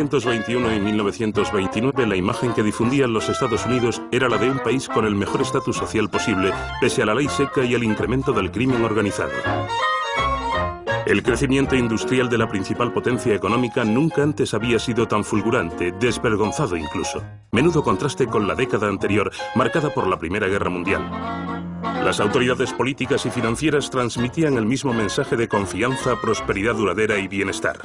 Entre 1921 y 1929 la imagen que difundían los Estados Unidos era la de un país con el mejor estatus social posible, pese a la ley seca y al incremento del crimen organizado. El crecimiento industrial de la principal potencia económica nunca antes había sido tan fulgurante, desvergonzado incluso. Menudo contraste con la década anterior, marcada por la Primera Guerra Mundial. Las autoridades políticas y financieras transmitían el mismo mensaje de confianza, prosperidad duradera y bienestar.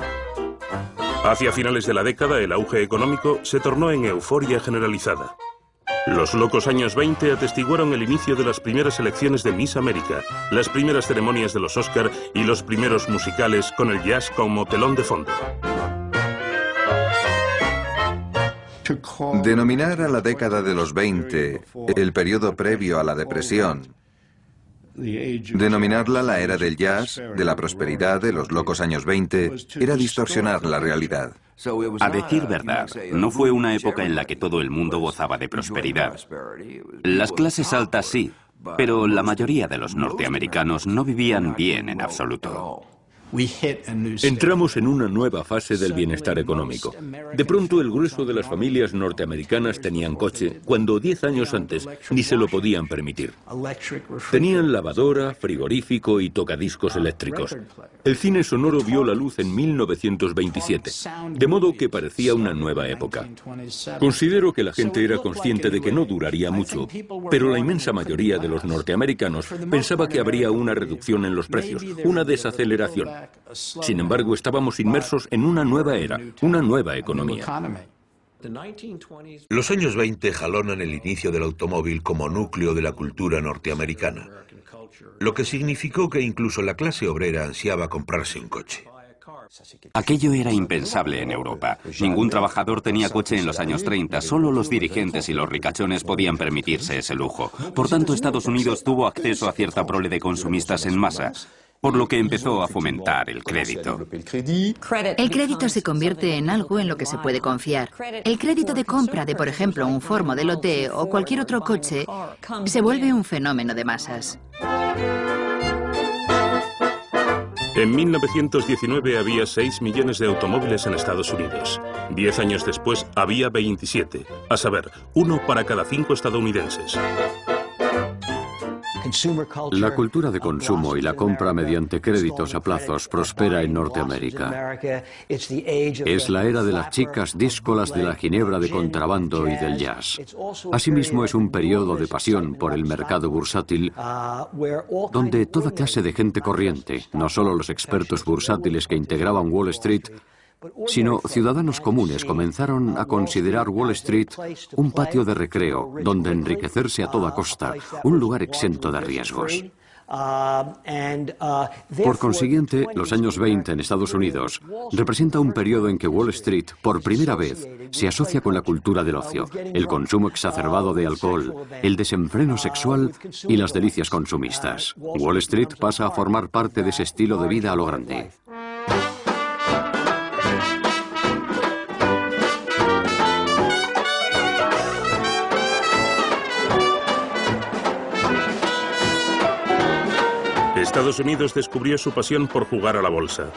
Hacia finales de la década, el auge económico se tornó en euforia generalizada. Los locos años 20 atestiguaron el inicio de las primeras elecciones de Miss América, las primeras ceremonias de los Oscar y los primeros musicales con el jazz como telón de fondo. Denominar a la década de los 20 el periodo previo a la depresión Denominarla la era del jazz, de la prosperidad de los locos años 20, era distorsionar la realidad. A decir verdad, no fue una época en la que todo el mundo gozaba de prosperidad. Las clases altas sí, pero la mayoría de los norteamericanos no vivían bien en absoluto. Entramos en una nueva fase del bienestar económico. De pronto el grueso de las familias norteamericanas tenían coche, cuando 10 años antes ni se lo podían permitir. Tenían lavadora, frigorífico y tocadiscos eléctricos. El cine sonoro vio la luz en 1927, de modo que parecía una nueva época. Considero que la gente era consciente de que no duraría mucho, pero la inmensa mayoría de los norteamericanos pensaba que habría una reducción en los precios, una desaceleración. Sin embargo, estábamos inmersos en una nueva era, una nueva economía. Los años 20 jalonan el inicio del automóvil como núcleo de la cultura norteamericana, lo que significó que incluso la clase obrera ansiaba comprarse un coche. Aquello era impensable en Europa. Ningún trabajador tenía coche en los años 30, solo los dirigentes y los ricachones podían permitirse ese lujo. Por tanto, Estados Unidos tuvo acceso a cierta prole de consumistas en masa por lo que empezó a fomentar el crédito. El crédito se convierte en algo en lo que se puede confiar. El crédito de compra de, por ejemplo, un Ford Modelo T o cualquier otro coche se vuelve un fenómeno de masas. En 1919 había 6 millones de automóviles en Estados Unidos. Diez años después había 27, a saber, uno para cada cinco estadounidenses. La cultura de consumo y la compra mediante créditos a plazos prospera en Norteamérica. Es la era de las chicas díscolas de la ginebra de contrabando y del jazz. Asimismo es un periodo de pasión por el mercado bursátil, donde toda clase de gente corriente, no solo los expertos bursátiles que integraban Wall Street, sino ciudadanos comunes comenzaron a considerar Wall Street un patio de recreo donde enriquecerse a toda costa, un lugar exento de riesgos. Por consiguiente, los años 20 en Estados Unidos representa un periodo en que Wall Street, por primera vez, se asocia con la cultura del ocio, el consumo exacerbado de alcohol, el desenfreno sexual y las delicias consumistas. Wall Street pasa a formar parte de ese estilo de vida a lo grande. Estados Unidos descubrió su pasión por jugar a la bolsa.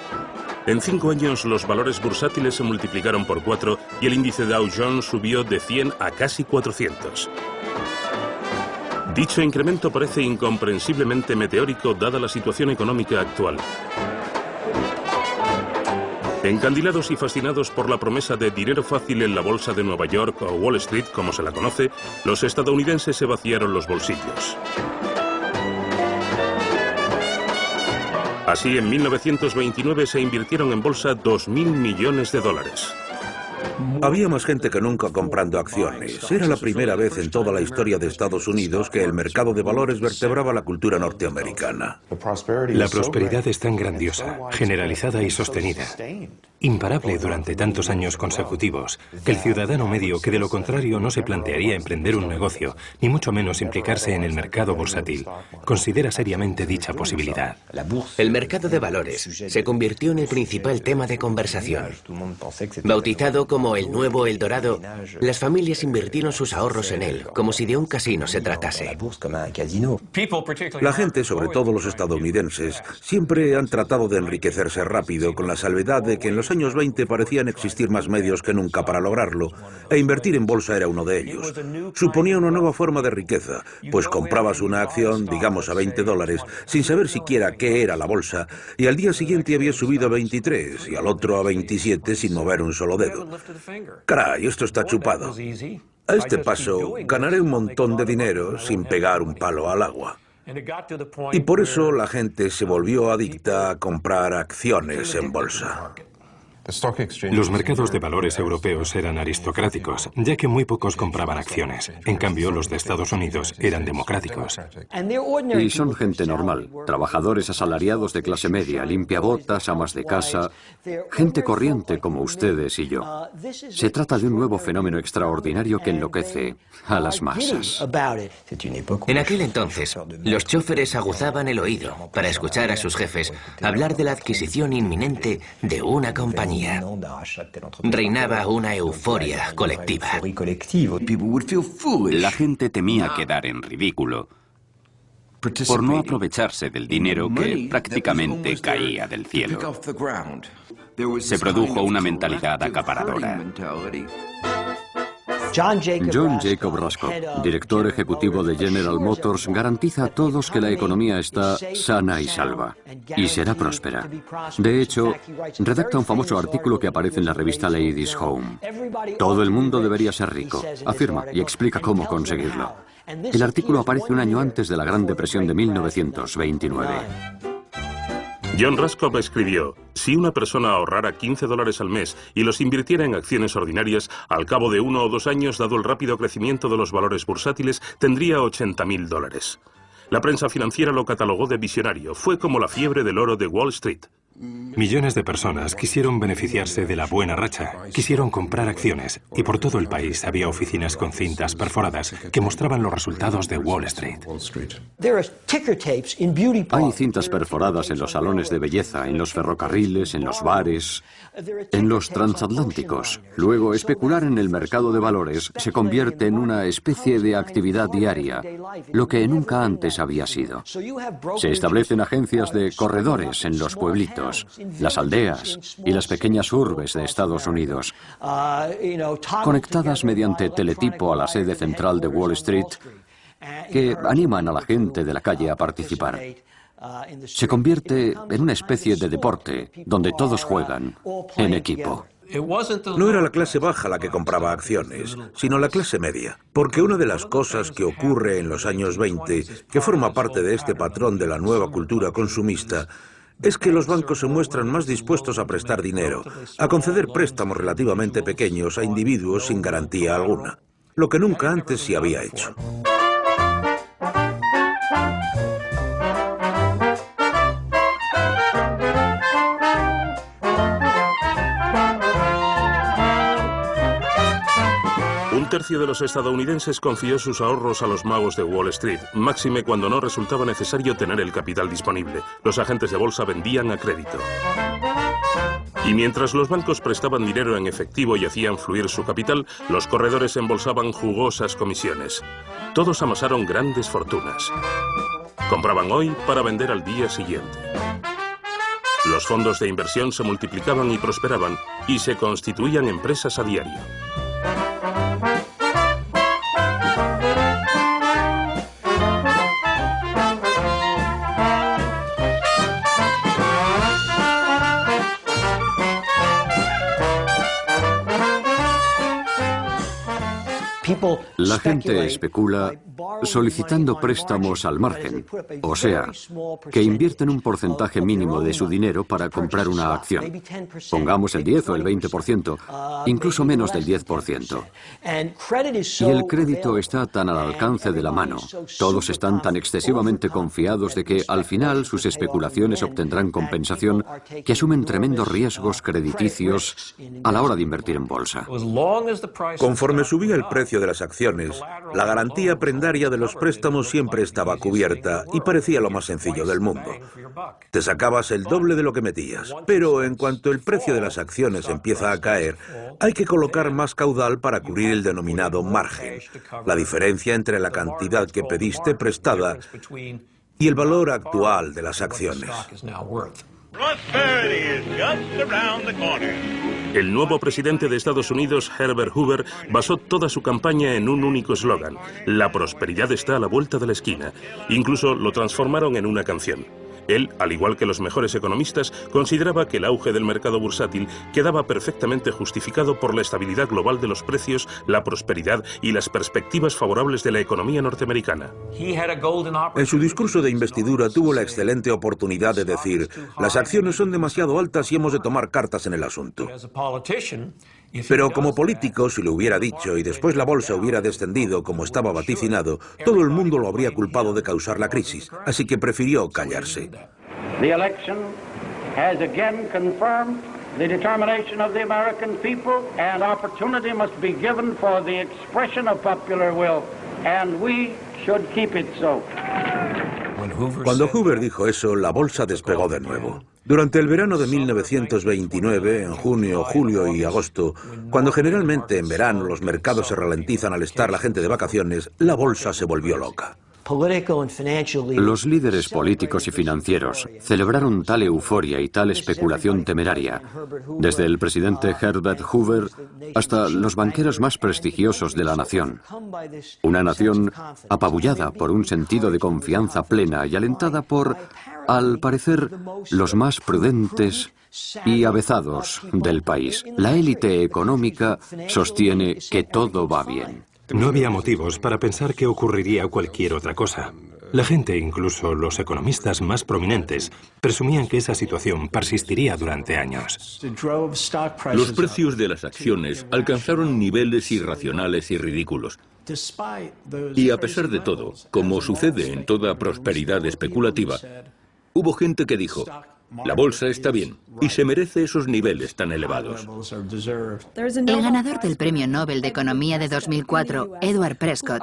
En cinco años los valores bursátiles se multiplicaron por cuatro y el índice Dow Jones subió de 100 a casi 400. Dicho incremento parece incomprensiblemente meteórico dada la situación económica actual. Encandilados y fascinados por la promesa de dinero fácil en la bolsa de Nueva York o Wall Street, como se la conoce, los estadounidenses se vaciaron los bolsillos. Así, en 1929 se invirtieron en bolsa 2.000 millones de dólares. Había más gente que nunca comprando acciones. Era la primera vez en toda la historia de Estados Unidos que el mercado de valores vertebraba la cultura norteamericana. La prosperidad es tan grandiosa, generalizada y sostenida, imparable durante tantos años consecutivos, que el ciudadano medio, que de lo contrario no se plantearía emprender un negocio, ni mucho menos implicarse en el mercado bursátil, considera seriamente dicha posibilidad. El mercado de valores se convirtió en el principal tema de conversación. Bautizado como como el nuevo El Dorado, las familias invirtieron sus ahorros en él, como si de un casino se tratase. La gente, sobre todo los estadounidenses, siempre han tratado de enriquecerse rápido, con la salvedad de que en los años 20 parecían existir más medios que nunca para lograrlo, e invertir en bolsa era uno de ellos. Suponía una nueva forma de riqueza, pues comprabas una acción, digamos a 20 dólares, sin saber siquiera qué era la bolsa, y al día siguiente había subido a 23 y al otro a 27 sin mover un solo dedo. Caray, esto está chupado. A este paso, ganaré un montón de dinero sin pegar un palo al agua. Y por eso la gente se volvió adicta a comprar acciones en bolsa. Los mercados de valores europeos eran aristocráticos, ya que muy pocos compraban acciones. En cambio, los de Estados Unidos eran democráticos. Y son gente normal, trabajadores asalariados de clase media, limpiabotas, amas de casa, gente corriente como ustedes y yo. Se trata de un nuevo fenómeno extraordinario que enloquece a las masas. En aquel entonces, los choferes aguzaban el oído para escuchar a sus jefes hablar de la adquisición inminente de una compañía. Reinaba una euforia colectiva. La gente temía quedar en ridículo por no aprovecharse del dinero que prácticamente caía del cielo. Se produjo una mentalidad acaparadora. John Jacob Raskob, director ejecutivo de General Motors, garantiza a todos que la economía está sana y salva y será próspera. De hecho, redacta un famoso artículo que aparece en la revista Ladies Home. Todo el mundo debería ser rico, afirma y explica cómo conseguirlo. El artículo aparece un año antes de la Gran Depresión de 1929. John Raskob escribió, si una persona ahorrara 15 dólares al mes y los invirtiera en acciones ordinarias, al cabo de uno o dos años, dado el rápido crecimiento de los valores bursátiles, tendría 80 mil dólares. La prensa financiera lo catalogó de visionario. Fue como la fiebre del oro de Wall Street. Millones de personas quisieron beneficiarse de la buena racha, quisieron comprar acciones y por todo el país había oficinas con cintas perforadas que mostraban los resultados de Wall Street. Hay cintas perforadas en los salones de belleza, en los ferrocarriles, en los bares, en los transatlánticos. Luego, especular en el mercado de valores se convierte en una especie de actividad diaria, lo que nunca antes había sido. Se establecen agencias de corredores en los pueblitos las aldeas y las pequeñas urbes de Estados Unidos, conectadas mediante teletipo a la sede central de Wall Street, que animan a la gente de la calle a participar. Se convierte en una especie de deporte donde todos juegan en equipo. No era la clase baja la que compraba acciones, sino la clase media. Porque una de las cosas que ocurre en los años 20, que forma parte de este patrón de la nueva cultura consumista, es que los bancos se muestran más dispuestos a prestar dinero, a conceder préstamos relativamente pequeños a individuos sin garantía alguna, lo que nunca antes se había hecho. Un tercio de los estadounidenses confió sus ahorros a los magos de Wall Street, máxime cuando no resultaba necesario tener el capital disponible. Los agentes de bolsa vendían a crédito. Y mientras los bancos prestaban dinero en efectivo y hacían fluir su capital, los corredores embolsaban jugosas comisiones. Todos amasaron grandes fortunas. Compraban hoy para vender al día siguiente. Los fondos de inversión se multiplicaban y prosperaban y se constituían empresas a diario. La gente especula solicitando préstamos al margen, o sea, que invierten un porcentaje mínimo de su dinero para comprar una acción. Pongamos el 10 o el 20%, incluso menos del 10%. Y el crédito está tan al alcance de la mano, todos están tan excesivamente confiados de que al final sus especulaciones obtendrán compensación que asumen tremendos riesgos crediticios a la hora de invertir en bolsa. Conforme subía el precio de las acciones, la garantía prendada hacendaria de los préstamos siempre estaba cubierta y parecía lo más sencillo del mundo. Te sacabas el doble de lo que metías, pero en cuanto el precio de las acciones empieza a caer, hay que colocar más caudal para cubrir el denominado margen, la diferencia entre la cantidad que pediste prestada y el valor actual de las acciones. El nuevo presidente de Estados Unidos, Herbert Hoover, basó toda su campaña en un único eslogan, la prosperidad está a la vuelta de la esquina. Incluso lo transformaron en una canción. Él, al igual que los mejores economistas, consideraba que el auge del mercado bursátil quedaba perfectamente justificado por la estabilidad global de los precios, la prosperidad y las perspectivas favorables de la economía norteamericana. En su discurso de investidura tuvo la excelente oportunidad de decir, las acciones son demasiado altas y hemos de tomar cartas en el asunto. Pero como político, si lo hubiera dicho y después la bolsa hubiera descendido como estaba vaticinado, todo el mundo lo habría culpado de causar la crisis, así que prefirió callarse. The election has again confirmed the determination of the American people and opportunity must be given for the expression of popular will and we should keep it so. Cuando Hoover dijo eso, la bolsa despegó de nuevo. Durante el verano de 1929, en junio, julio y agosto, cuando generalmente en verano los mercados se ralentizan al estar la gente de vacaciones, la bolsa se volvió loca. Los líderes políticos y financieros celebraron tal euforia y tal especulación temeraria, desde el presidente Herbert Hoover hasta los banqueros más prestigiosos de la nación. Una nación apabullada por un sentido de confianza plena y alentada por, al parecer, los más prudentes y avezados del país. La élite económica sostiene que todo va bien. No había motivos para pensar que ocurriría cualquier otra cosa. La gente, incluso los economistas más prominentes, presumían que esa situación persistiría durante años. Los precios de las acciones alcanzaron niveles irracionales y ridículos. Y a pesar de todo, como sucede en toda prosperidad especulativa, hubo gente que dijo, la bolsa está bien y se merece esos niveles tan elevados. El ganador del Premio Nobel de Economía de 2004, Edward Prescott,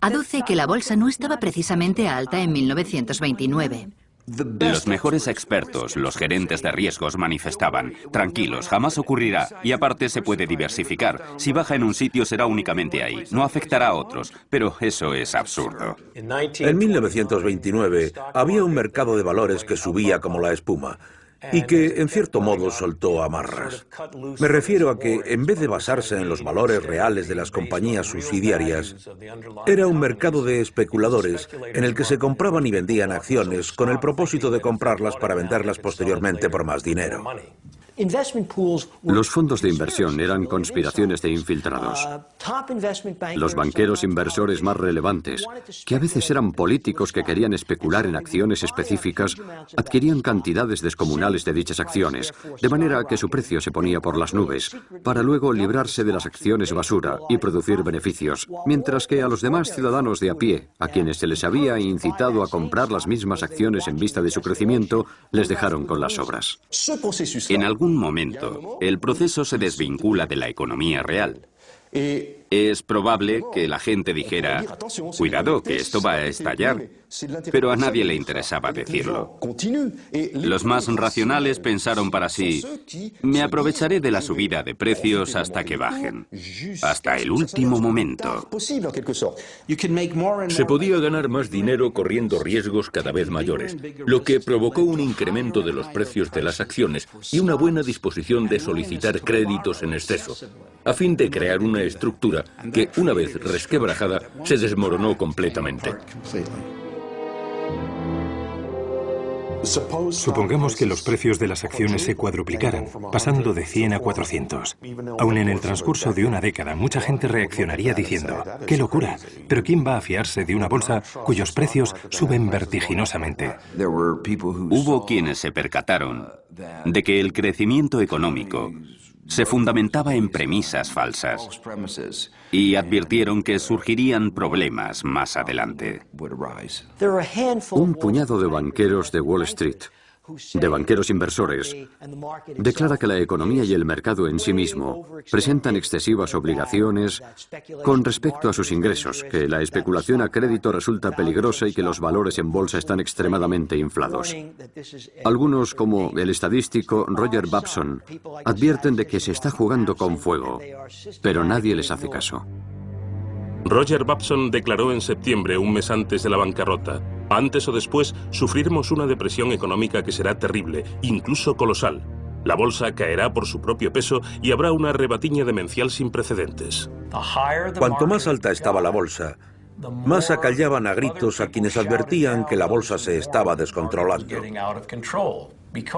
aduce que la bolsa no estaba precisamente alta en 1929. Los mejores expertos, los gerentes de riesgos manifestaban, tranquilos, jamás ocurrirá, y aparte se puede diversificar. Si baja en un sitio será únicamente ahí, no afectará a otros, pero eso es absurdo. En 1929 había un mercado de valores que subía como la espuma y que en cierto modo soltó amarras. Me refiero a que en vez de basarse en los valores reales de las compañías subsidiarias, era un mercado de especuladores en el que se compraban y vendían acciones con el propósito de comprarlas para venderlas posteriormente por más dinero. Los fondos de inversión eran conspiraciones de infiltrados. Los banqueros inversores más relevantes, que a veces eran políticos que querían especular en acciones específicas, adquirían cantidades descomunales de dichas acciones, de manera que su precio se ponía por las nubes, para luego librarse de las acciones basura y producir beneficios, mientras que a los demás ciudadanos de a pie, a quienes se les había incitado a comprar las mismas acciones en vista de su crecimiento, les dejaron con las obras. En algún momento, el proceso se desvincula de la economía real. Es probable que la gente dijera, cuidado, que esto va a estallar, pero a nadie le interesaba decirlo. Los más racionales pensaron para sí, me aprovecharé de la subida de precios hasta que bajen, hasta el último momento. Se podía ganar más dinero corriendo riesgos cada vez mayores, lo que provocó un incremento de los precios de las acciones y una buena disposición de solicitar créditos en exceso, a fin de crear una estructura que, una vez resquebrajada, se desmoronó completamente. Supongamos que los precios de las acciones se cuadruplicaran, pasando de 100 a 400. Aún en el transcurso de una década, mucha gente reaccionaría diciendo, ¡qué locura! Pero ¿quién va a fiarse de una bolsa cuyos precios suben vertiginosamente? Hubo quienes se percataron de que el crecimiento económico se fundamentaba en premisas falsas y advirtieron que surgirían problemas más adelante. Un puñado de banqueros de Wall Street de banqueros inversores, declara que la economía y el mercado en sí mismo presentan excesivas obligaciones con respecto a sus ingresos, que la especulación a crédito resulta peligrosa y que los valores en bolsa están extremadamente inflados. Algunos, como el estadístico Roger Babson, advierten de que se está jugando con fuego, pero nadie les hace caso. Roger Babson declaró en septiembre, un mes antes de la bancarrota, antes o después sufriremos una depresión económica que será terrible, incluso colosal. La bolsa caerá por su propio peso y habrá una rebatiña demencial sin precedentes. Cuanto más alta estaba la bolsa, más acallaban a gritos a quienes advertían que la bolsa se estaba descontrolando.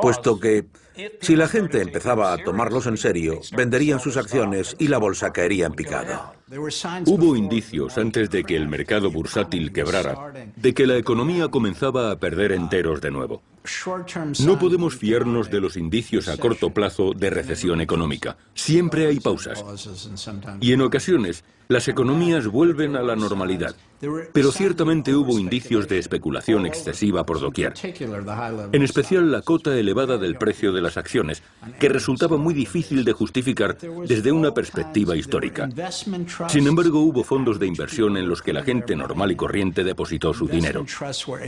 Puesto que si la gente empezaba a tomarlos en serio, venderían sus acciones y la bolsa caería en picado. Hubo indicios antes de que el mercado bursátil quebrara de que la economía comenzaba a perder enteros de nuevo. No podemos fiarnos de los indicios a corto plazo de recesión económica. Siempre hay pausas. Y en ocasiones, las economías vuelven a la normalidad. Pero ciertamente hubo indicios de especulación excesiva por doquier. En especial la cota elevada del precio de las acciones, que resultaba muy difícil de justificar desde una perspectiva histórica. Sin embargo, hubo fondos de inversión en los que la gente normal y corriente depositó su dinero.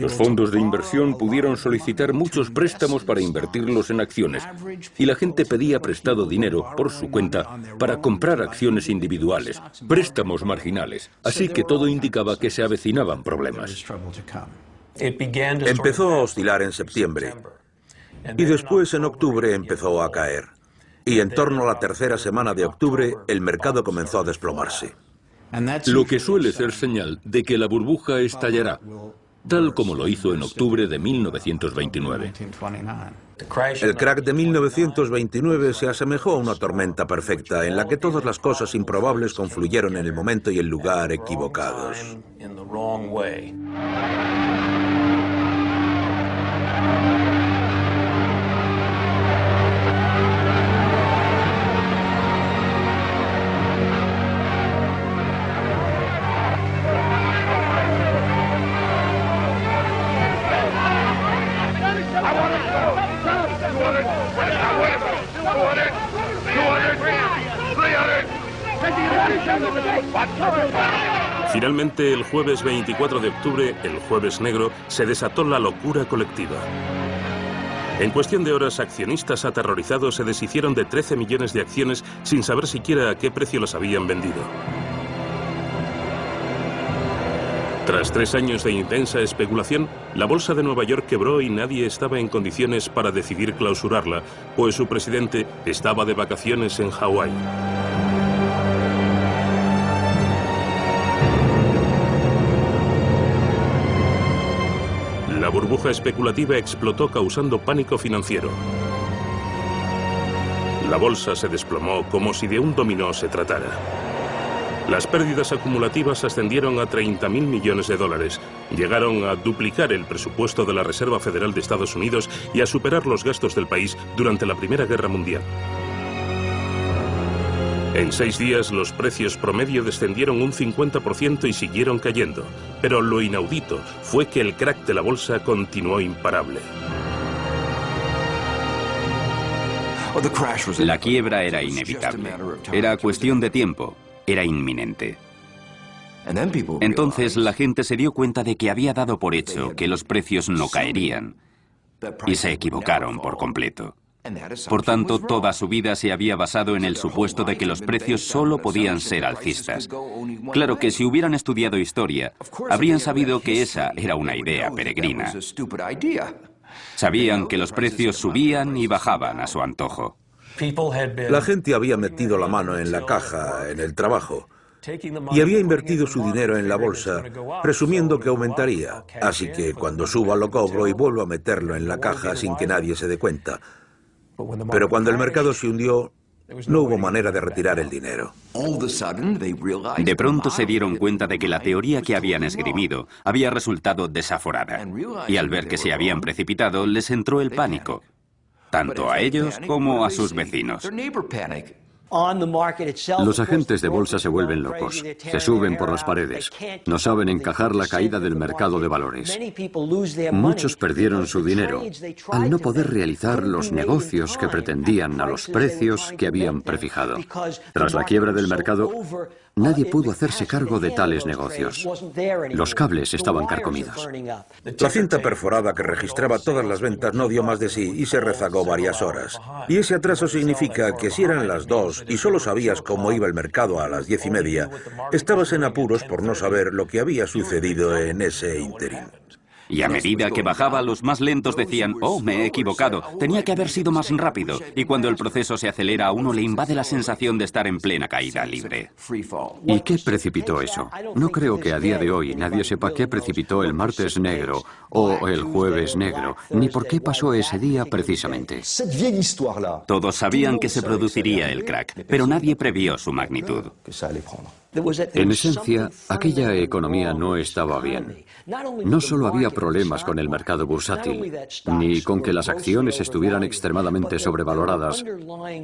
Los fondos de inversión pudieron solicitar muchos préstamos para invertirlos en acciones y la gente pedía prestado dinero por su cuenta para comprar acciones individuales, préstamos marginales. Así que todo indicaba que se avecinaban problemas. Empezó a oscilar en septiembre y después en octubre empezó a caer. Y en torno a la tercera semana de octubre el mercado comenzó a desplomarse. Lo que suele ser señal de que la burbuja estallará, tal como lo hizo en octubre de 1929. El crack de 1929 se asemejó a una tormenta perfecta en la que todas las cosas improbables confluyeron en el momento y el lugar equivocados. Finalmente, el jueves 24 de octubre, el jueves negro, se desató la locura colectiva. En cuestión de horas, accionistas aterrorizados se deshicieron de 13 millones de acciones sin saber siquiera a qué precio las habían vendido. Tras tres años de intensa especulación, la bolsa de Nueva York quebró y nadie estaba en condiciones para decidir clausurarla, pues su presidente estaba de vacaciones en Hawái. Burbuja especulativa explotó causando pánico financiero. La bolsa se desplomó como si de un dominó se tratara. Las pérdidas acumulativas ascendieron a 30.000 millones de dólares, llegaron a duplicar el presupuesto de la Reserva Federal de Estados Unidos y a superar los gastos del país durante la Primera Guerra Mundial. En seis días los precios promedio descendieron un 50% y siguieron cayendo, pero lo inaudito fue que el crack de la bolsa continuó imparable. La quiebra era inevitable. Era cuestión de tiempo. Era inminente. Entonces la gente se dio cuenta de que había dado por hecho que los precios no caerían y se equivocaron por completo. Por tanto, toda su vida se había basado en el supuesto de que los precios solo podían ser alcistas. Claro que si hubieran estudiado historia, habrían sabido que esa era una idea peregrina. Sabían que los precios subían y bajaban a su antojo. La gente había metido la mano en la caja, en el trabajo, y había invertido su dinero en la bolsa, presumiendo que aumentaría. Así que cuando suba lo cobro y vuelvo a meterlo en la caja sin que nadie se dé cuenta. Pero cuando el mercado se hundió, no hubo manera de retirar el dinero. De pronto se dieron cuenta de que la teoría que habían esgrimido había resultado desaforada. Y al ver que se habían precipitado, les entró el pánico, tanto a ellos como a sus vecinos. Los agentes de bolsa se vuelven locos, se suben por las paredes, no saben encajar la caída del mercado de valores. Muchos perdieron su dinero al no poder realizar los negocios que pretendían a los precios que habían prefijado. Tras la quiebra del mercado, Nadie pudo hacerse cargo de tales negocios. Los cables estaban carcomidos. La cinta perforada que registraba todas las ventas no dio más de sí y se rezagó varias horas. Y ese atraso significa que si eran las dos y solo sabías cómo iba el mercado a las diez y media, estabas en apuros por no saber lo que había sucedido en ese interín. Y a medida que bajaba, los más lentos decían, oh, me he equivocado, tenía que haber sido más rápido. Y cuando el proceso se acelera, a uno le invade la sensación de estar en plena caída libre. ¿Y qué precipitó eso? No creo que a día de hoy nadie sepa qué precipitó el martes negro o el jueves negro, ni por qué pasó ese día precisamente. Todos sabían que se produciría el crack, pero nadie previó su magnitud. En esencia, aquella economía no estaba bien. No solo había problemas con el mercado bursátil, ni con que las acciones estuvieran extremadamente sobrevaloradas,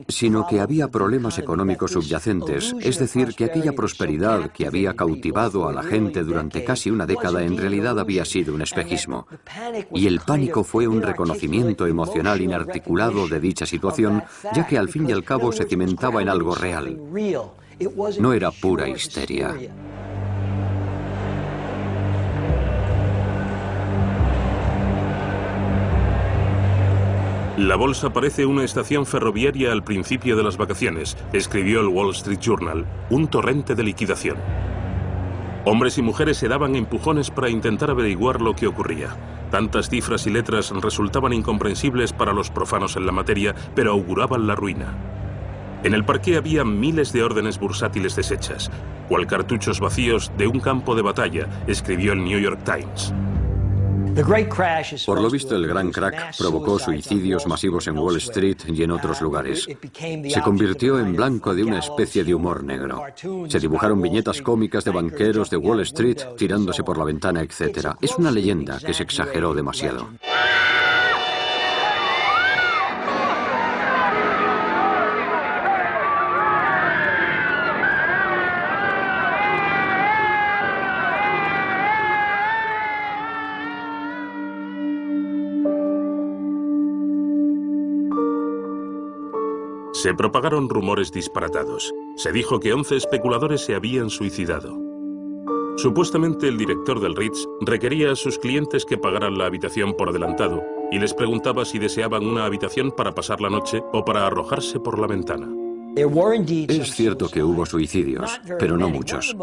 sino que había problemas económicos subyacentes, es decir, que aquella prosperidad que había cautivado a la gente durante casi una década en realidad había sido un espejismo. Y el pánico fue un reconocimiento emocional inarticulado de dicha situación, ya que al fin y al cabo se cimentaba en algo real. No era pura histeria. La bolsa parece una estación ferroviaria al principio de las vacaciones, escribió el Wall Street Journal, un torrente de liquidación. Hombres y mujeres se daban empujones para intentar averiguar lo que ocurría. Tantas cifras y letras resultaban incomprensibles para los profanos en la materia, pero auguraban la ruina. En el parque había miles de órdenes bursátiles deshechas, cual cartuchos vacíos de un campo de batalla, escribió el New York Times. Por lo visto, el gran crack provocó suicidios masivos en Wall Street y en otros lugares. Se convirtió en blanco de una especie de humor negro. Se dibujaron viñetas cómicas de banqueros de Wall Street tirándose por la ventana, etc. Es una leyenda que se exageró demasiado. Se propagaron rumores disparatados. Se dijo que 11 especuladores se habían suicidado. Supuestamente el director del Ritz requería a sus clientes que pagaran la habitación por adelantado y les preguntaba si deseaban una habitación para pasar la noche o para arrojarse por la ventana. Es cierto que hubo suicidios, pero no muchos.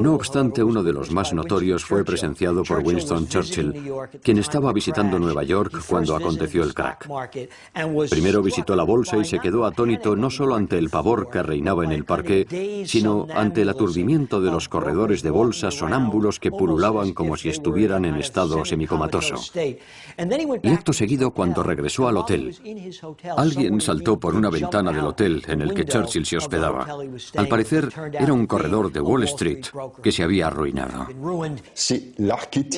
No obstante, uno de los más notorios fue presenciado por Winston Churchill, quien estaba visitando Nueva York cuando aconteció el crack. Primero visitó la bolsa y se quedó atónito no solo ante el pavor que reinaba en el parque, sino ante el aturdimiento de los corredores de bolsa sonámbulos que pululaban como si estuvieran en estado semicomatoso. Y acto seguido, cuando regresó al hotel, alguien saltó por una ventana del hotel en el que Churchill se hospedaba. Al parecer, era un corredor de Wall Street que se había arruinado.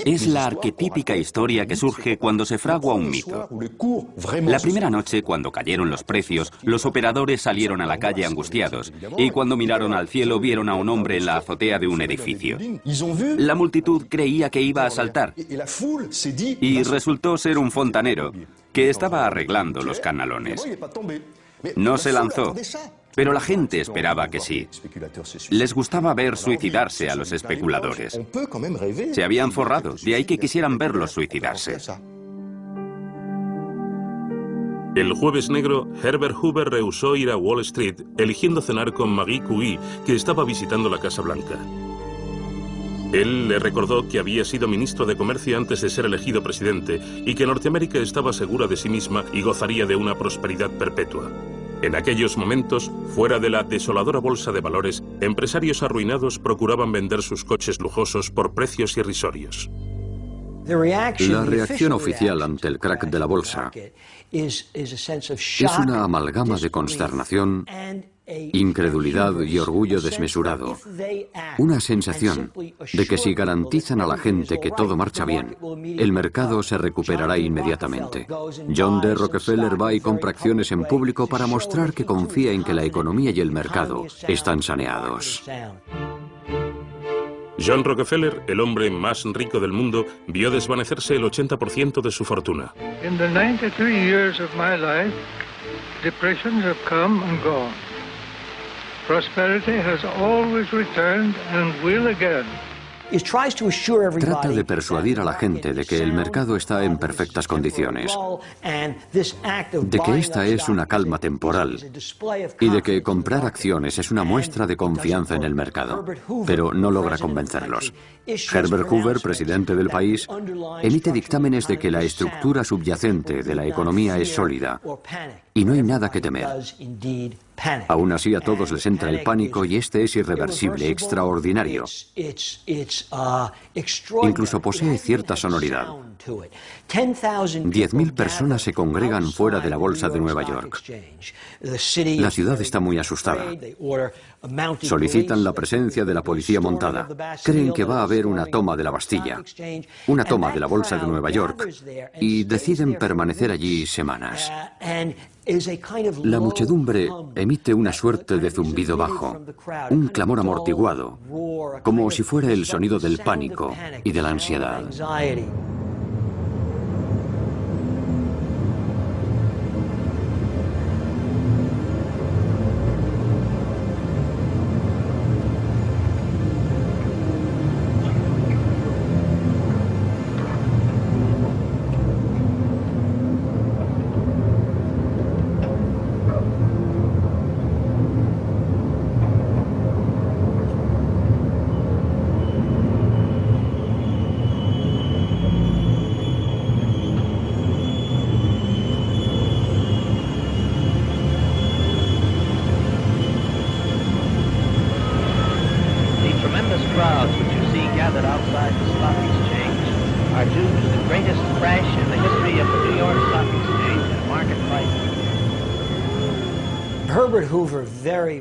Es la arquetípica historia que surge cuando se fragua un mito. La primera noche, cuando cayeron los precios, los operadores salieron a la calle angustiados y cuando miraron al cielo vieron a un hombre en la azotea de un edificio. La multitud creía que iba a saltar y resultó ser un fontanero que estaba arreglando los canalones. No se lanzó, pero la gente esperaba que sí. Les gustaba ver suicidarse a los especuladores. Se habían forrado, de ahí que quisieran verlos suicidarse. El jueves negro, Herbert Hoover rehusó ir a Wall Street, eligiendo cenar con Marie Curie, que estaba visitando la Casa Blanca. Él le recordó que había sido ministro de Comercio antes de ser elegido presidente y que Norteamérica estaba segura de sí misma y gozaría de una prosperidad perpetua. En aquellos momentos, fuera de la desoladora bolsa de valores, empresarios arruinados procuraban vender sus coches lujosos por precios irrisorios. La reacción oficial ante el crack de la bolsa es una amalgama de consternación incredulidad y orgullo desmesurado. Una sensación de que si garantizan a la gente que todo marcha bien, el mercado se recuperará inmediatamente. John D. Rockefeller va y compra acciones en público para mostrar que confía en que la economía y el mercado están saneados. John Rockefeller, el hombre más rico del mundo, vio desvanecerse el 80% de su fortuna. In the 93 years of my life, depressions have come and gone. Trata de persuadir a la gente de que el mercado está en perfectas condiciones, de que esta es una calma temporal y de que comprar acciones es una muestra de confianza en el mercado, pero no logra convencerlos. Herbert Hoover, presidente del país, emite dictámenes de que la estructura subyacente de la economía es sólida y no hay nada que temer. Aún así a todos les entra el pánico y este es irreversible, extraordinario. Incluso posee cierta sonoridad. 10.000 personas se congregan fuera de la Bolsa de Nueva York. La ciudad está muy asustada. Solicitan la presencia de la policía montada. Creen que va a haber una toma de la Bastilla, una toma de la Bolsa de Nueva York, y deciden permanecer allí semanas. La muchedumbre emite una suerte de zumbido bajo, un clamor amortiguado, como si fuera el sonido del pánico y de la ansiedad.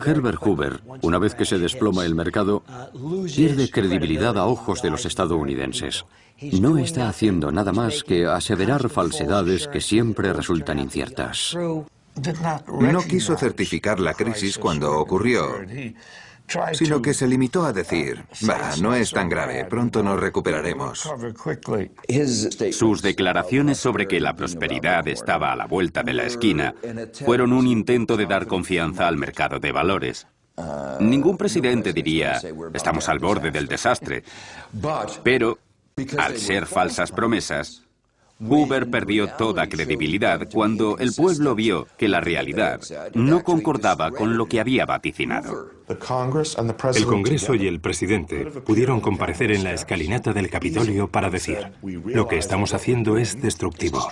Herbert Hoover, una vez que se desploma el mercado, pierde credibilidad a ojos de los estadounidenses. No está haciendo nada más que aseverar falsedades que siempre resultan inciertas. No quiso certificar la crisis cuando ocurrió sino que se limitó a decir, bah, no es tan grave, pronto nos recuperaremos. Sus declaraciones sobre que la prosperidad estaba a la vuelta de la esquina fueron un intento de dar confianza al mercado de valores. Ningún presidente diría, estamos al borde del desastre, pero al ser falsas promesas, Hoover perdió toda credibilidad cuando el pueblo vio que la realidad no concordaba con lo que había vaticinado. El Congreso y el presidente pudieron comparecer en la escalinata del Capitolio para decir, lo que estamos haciendo es destructivo.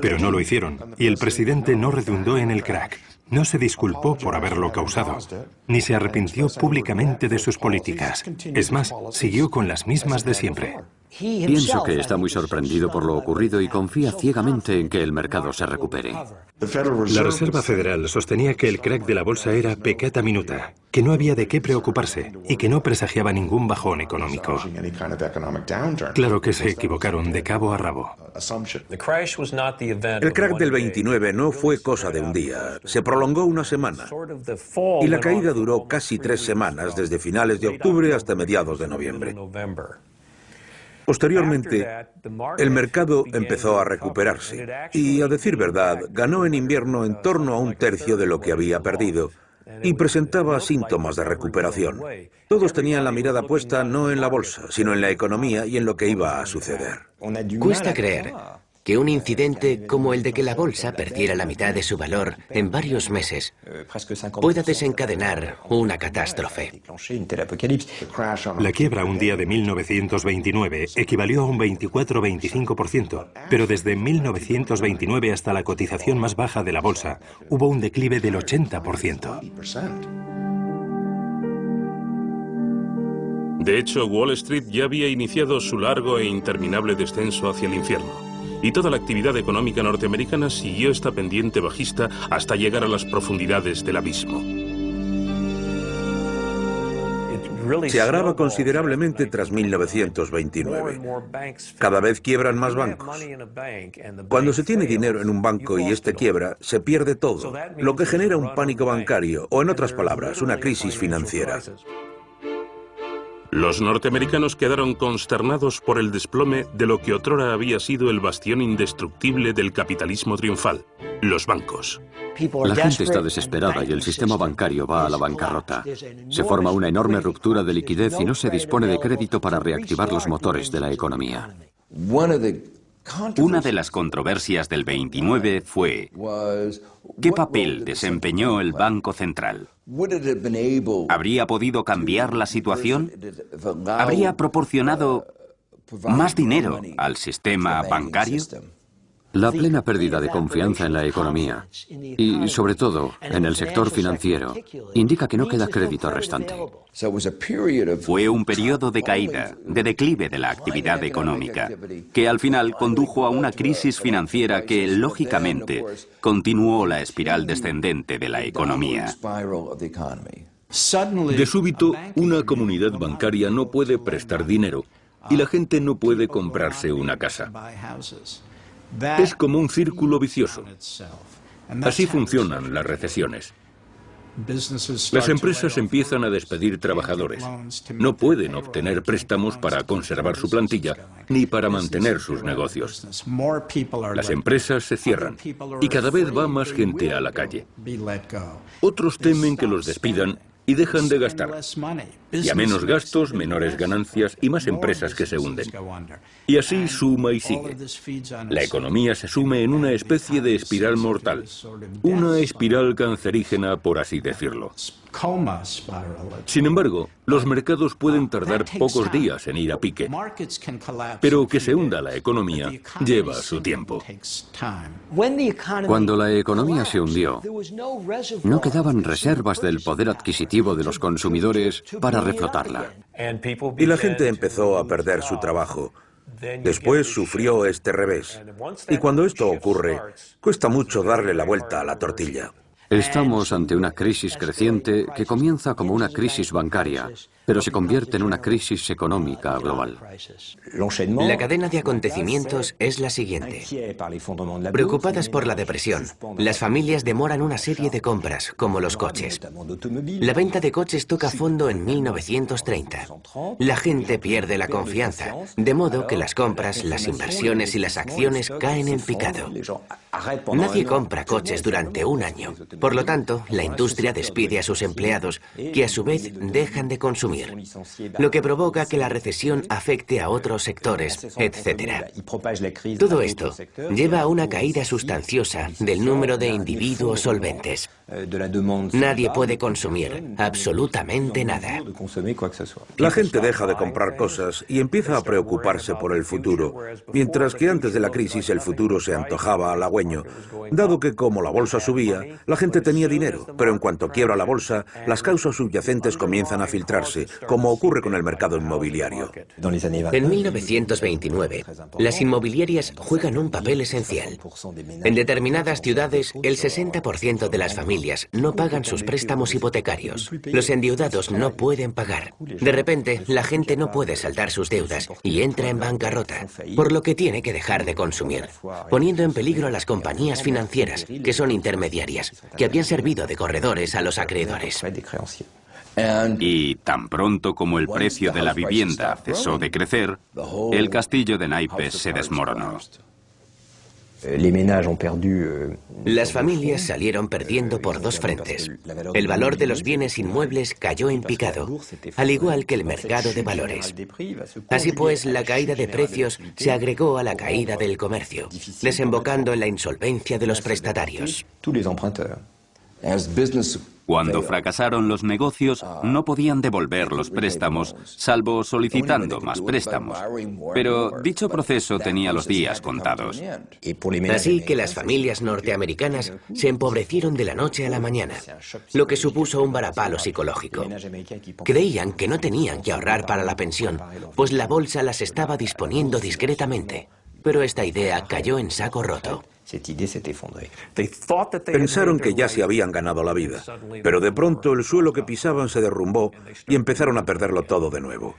Pero no lo hicieron, y el presidente no redundó en el crack. No se disculpó por haberlo causado, ni se arrepintió públicamente de sus políticas. Es más, siguió con las mismas de siempre. Pienso que está muy sorprendido por lo ocurrido y confía ciegamente en que el mercado se recupere. La Reserva Federal sostenía que el crack de la bolsa era pecata minuta, que no había de qué preocuparse y que no presagiaba ningún bajón económico. Claro que se equivocaron de cabo a rabo. El crack del 29 no fue cosa de un día, se prolongó una semana. Y la caída duró casi tres semanas, desde finales de octubre hasta mediados de noviembre. Posteriormente, el mercado empezó a recuperarse y, a decir verdad, ganó en invierno en torno a un tercio de lo que había perdido y presentaba síntomas de recuperación. Todos tenían la mirada puesta no en la bolsa, sino en la economía y en lo que iba a suceder. Cuesta creer que un incidente como el de que la bolsa perdiera la mitad de su valor en varios meses pueda desencadenar una catástrofe. La quiebra un día de 1929 equivalió a un 24-25%, pero desde 1929 hasta la cotización más baja de la bolsa hubo un declive del 80%. De hecho, Wall Street ya había iniciado su largo e interminable descenso hacia el infierno y toda la actividad económica norteamericana siguió esta pendiente bajista hasta llegar a las profundidades del abismo. Se agrava considerablemente tras 1929. Cada vez quiebran más bancos. Cuando se tiene dinero en un banco y este quiebra, se pierde todo, lo que genera un pánico bancario o, en otras palabras, una crisis financiera. Los norteamericanos quedaron consternados por el desplome de lo que otrora había sido el bastión indestructible del capitalismo triunfal, los bancos. La gente está desesperada y el sistema bancario va a la bancarrota. Se forma una enorme ruptura de liquidez y no se dispone de crédito para reactivar los motores de la economía. Una de las controversias del 29 fue ¿qué papel desempeñó el Banco Central? ¿Habría podido cambiar la situación? ¿Habría proporcionado más dinero al sistema bancario? La plena pérdida de confianza en la economía y, sobre todo, en el sector financiero, indica que no queda crédito restante. Fue un periodo de caída, de declive de la actividad económica, que al final condujo a una crisis financiera que, lógicamente, continuó la espiral descendente de la economía. De súbito, una comunidad bancaria no puede prestar dinero y la gente no puede comprarse una casa. Es como un círculo vicioso. Así funcionan las recesiones. Las empresas empiezan a despedir trabajadores. No pueden obtener préstamos para conservar su plantilla ni para mantener sus negocios. Las empresas se cierran y cada vez va más gente a la calle. Otros temen que los despidan y dejan de gastar. Y a menos gastos, menores ganancias y más empresas que se hunden. Y así suma y sigue. La economía se sume en una especie de espiral mortal, una espiral cancerígena, por así decirlo. Sin embargo, los mercados pueden tardar pocos días en ir a pique, pero que se hunda la economía lleva su tiempo. Cuando la economía se hundió, no quedaban reservas del poder adquisitivo de los consumidores para reflotarla. Y la gente empezó a perder su trabajo. Después sufrió este revés. Y cuando esto ocurre, cuesta mucho darle la vuelta a la tortilla. Estamos ante una crisis creciente que comienza como una crisis bancaria, pero se convierte en una crisis económica global. La cadena de acontecimientos es la siguiente. Preocupadas por la depresión, las familias demoran una serie de compras, como los coches. La venta de coches toca fondo en 1930. La gente pierde la confianza, de modo que las compras, las inversiones y las acciones caen en picado. Nadie compra coches durante un año. Por lo tanto, la industria despide a sus empleados, que a su vez dejan de consumir, lo que provoca que la recesión afecte a otros sectores, etc. Todo esto lleva a una caída sustanciosa del número de individuos solventes. Nadie puede consumir absolutamente nada. La gente deja de comprar cosas y empieza a preocuparse por el futuro, mientras que antes de la crisis el futuro se antojaba halagüeño, dado que como la bolsa subía, la gente tenía dinero, pero en cuanto quiebra la bolsa, las causas subyacentes comienzan a filtrarse, como ocurre con el mercado inmobiliario. En 1929, las inmobiliarias juegan un papel esencial. En determinadas ciudades, el 60% de las familias no pagan sus préstamos hipotecarios. Los endeudados no pueden pagar. De repente, la gente no puede saldar sus deudas y entra en bancarrota, por lo que tiene que dejar de consumir, poniendo en peligro a las compañías financieras, que son intermediarias, que habían servido de corredores a los acreedores. Y tan pronto como el precio de la vivienda cesó de crecer, el castillo de naipes se desmoronó. Euh, Las familias salieron perdiendo por dos frentes. El valor de los bienes inmuebles cayó en picado, al igual que el mercado de valores. Así pues, la caída de precios se agregó a la caída del comercio, desembocando en la insolvencia de los prestatarios. Cuando fracasaron los negocios, no podían devolver los préstamos, salvo solicitando más préstamos. Pero dicho proceso tenía los días contados. Así que las familias norteamericanas se empobrecieron de la noche a la mañana, lo que supuso un varapalo psicológico. Creían que no tenían que ahorrar para la pensión, pues la bolsa las estaba disponiendo discretamente. Pero esta idea cayó en saco roto. Pensaron que ya se habían ganado la vida, pero de pronto el suelo que pisaban se derrumbó y empezaron a perderlo todo de nuevo.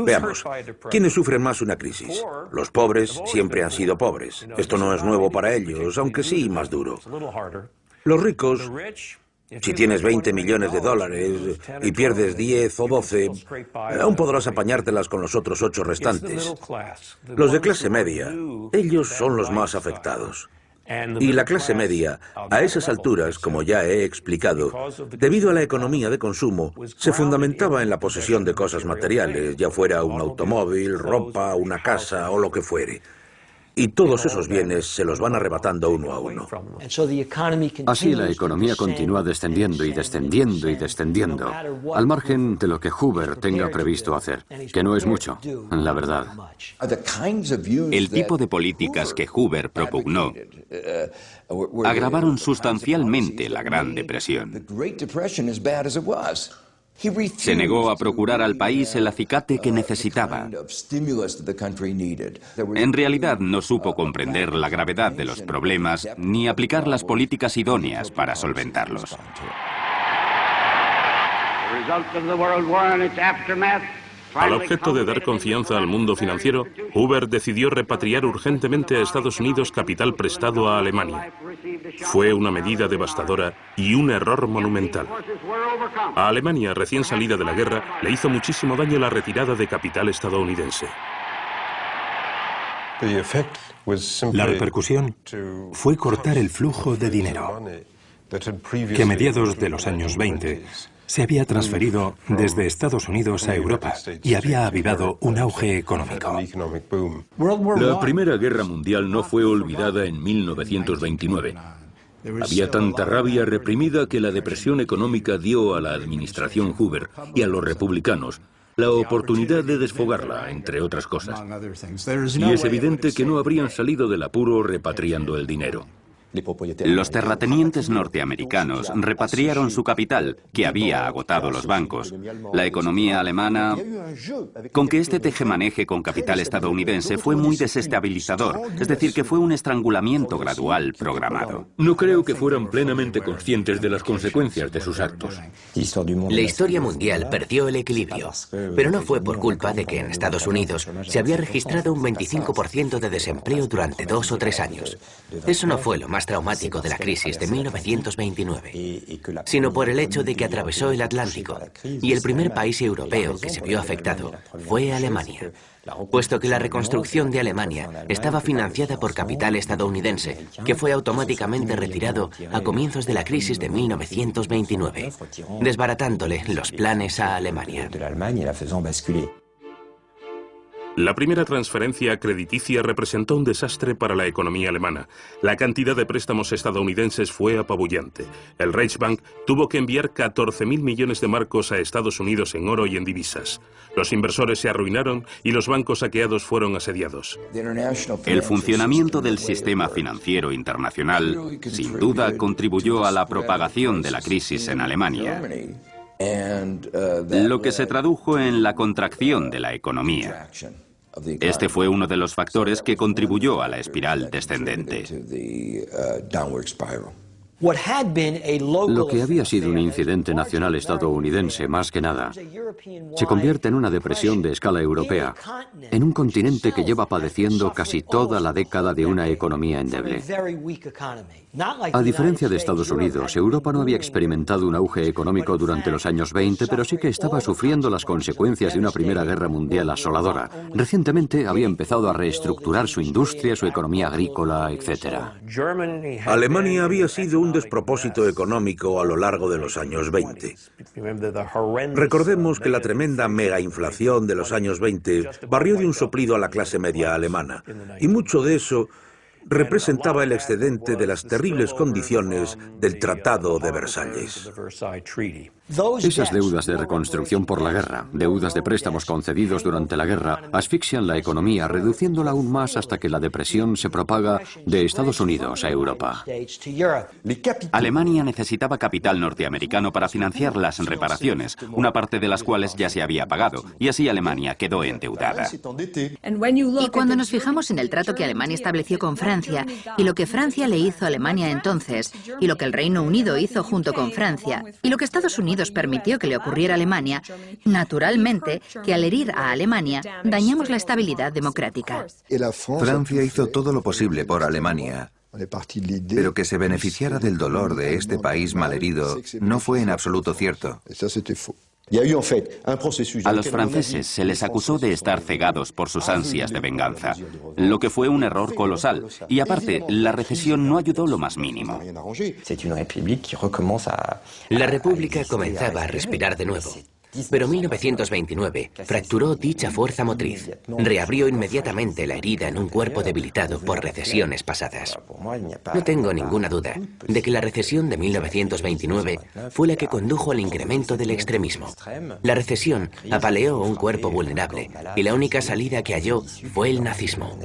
Veamos, ¿quiénes sufren más una crisis? Los pobres siempre han sido pobres. Esto no es nuevo para ellos, aunque sí más duro. Los ricos si tienes 20 millones de dólares y pierdes 10 o 12, aún podrás apañártelas con los otros 8 restantes. Los de clase media, ellos son los más afectados. Y la clase media, a esas alturas, como ya he explicado, debido a la economía de consumo, se fundamentaba en la posesión de cosas materiales, ya fuera un automóvil, ropa, una casa o lo que fuere y todos esos bienes se los van arrebatando uno a uno. Así la economía continúa descendiendo y descendiendo y descendiendo, al margen de lo que Hoover tenga previsto hacer, que no es mucho, la verdad. El tipo de políticas que Hoover propugnó agravaron sustancialmente la Gran Depresión. Se negó a procurar al país el acicate que necesitaba. En realidad no supo comprender la gravedad de los problemas ni aplicar las políticas idóneas para solventarlos. Al objeto de dar confianza al mundo financiero, Hoover decidió repatriar urgentemente a Estados Unidos capital prestado a Alemania. Fue una medida devastadora y un error monumental. A Alemania, recién salida de la guerra, le hizo muchísimo daño la retirada de capital estadounidense. La repercusión fue cortar el flujo de dinero, que a mediados de los años 20 se había transferido desde Estados Unidos a Europa y había avivado un auge económico. La Primera Guerra Mundial no fue olvidada en 1929. Había tanta rabia reprimida que la depresión económica dio a la administración Hoover y a los republicanos la oportunidad de desfogarla, entre otras cosas. Y es evidente que no habrían salido del apuro repatriando el dinero. Los terratenientes norteamericanos repatriaron su capital, que había agotado los bancos. La economía alemana, con que este tejemaneje con capital estadounidense fue muy desestabilizador, es decir, que fue un estrangulamiento gradual programado. No creo que fueran plenamente conscientes de las consecuencias de sus actos. La historia mundial perdió el equilibrio, pero no fue por culpa de que en Estados Unidos se había registrado un 25% de desempleo durante dos o tres años. Eso no fue lo más traumático de la crisis de 1929, sino por el hecho de que atravesó el Atlántico y el primer país europeo que se vio afectado fue Alemania, puesto que la reconstrucción de Alemania estaba financiada por capital estadounidense, que fue automáticamente retirado a comienzos de la crisis de 1929, desbaratándole los planes a Alemania. La primera transferencia crediticia representó un desastre para la economía alemana. La cantidad de préstamos estadounidenses fue apabullante. El Reichsbank tuvo que enviar 14.000 millones de marcos a Estados Unidos en oro y en divisas. Los inversores se arruinaron y los bancos saqueados fueron asediados. El funcionamiento del sistema financiero internacional sin duda contribuyó a la propagación de la crisis en Alemania lo que se tradujo en la contracción de la economía. Este fue uno de los factores que contribuyó a la espiral descendente. Lo que había sido un incidente nacional estadounidense, más que nada, se convierte en una depresión de escala europea, en un continente que lleva padeciendo casi toda la década de una economía endeble. A diferencia de Estados Unidos, Europa no había experimentado un auge económico durante los años 20, pero sí que estaba sufriendo las consecuencias de una Primera Guerra Mundial asoladora. Recientemente había empezado a reestructurar su industria, su economía agrícola, etc. Alemania había sido un despropósito económico a lo largo de los años 20. Recordemos que la tremenda megainflación de los años 20 barrió de un soplido a la clase media alemana, y mucho de eso representaba el excedente de las terribles condiciones del Tratado de Versalles. Esas deudas de reconstrucción por la guerra, deudas de préstamos concedidos durante la guerra, asfixian la economía, reduciéndola aún más hasta que la depresión se propaga de Estados Unidos a Europa. Alemania necesitaba capital norteamericano para financiar las reparaciones, una parte de las cuales ya se había pagado, y así Alemania quedó endeudada. Y cuando nos fijamos en el trato que Alemania estableció con Francia, y lo que Francia le hizo a Alemania entonces y lo que el Reino Unido hizo junto con Francia y lo que Estados Unidos permitió que le ocurriera a Alemania, naturalmente que al herir a Alemania dañamos la estabilidad democrática. Francia hizo todo lo posible por Alemania, pero que se beneficiara del dolor de este país malherido no fue en absoluto cierto. A los franceses se les acusó de estar cegados por sus ansias de venganza, lo que fue un error colosal. Y aparte, la recesión no ayudó lo más mínimo. La República comenzaba a respirar de nuevo. Pero 1929 fracturó dicha fuerza motriz. Reabrió inmediatamente la herida en un cuerpo debilitado por recesiones pasadas. No tengo ninguna duda de que la recesión de 1929 fue la que condujo al incremento del extremismo. La recesión apaleó un cuerpo vulnerable y la única salida que halló fue el nazismo.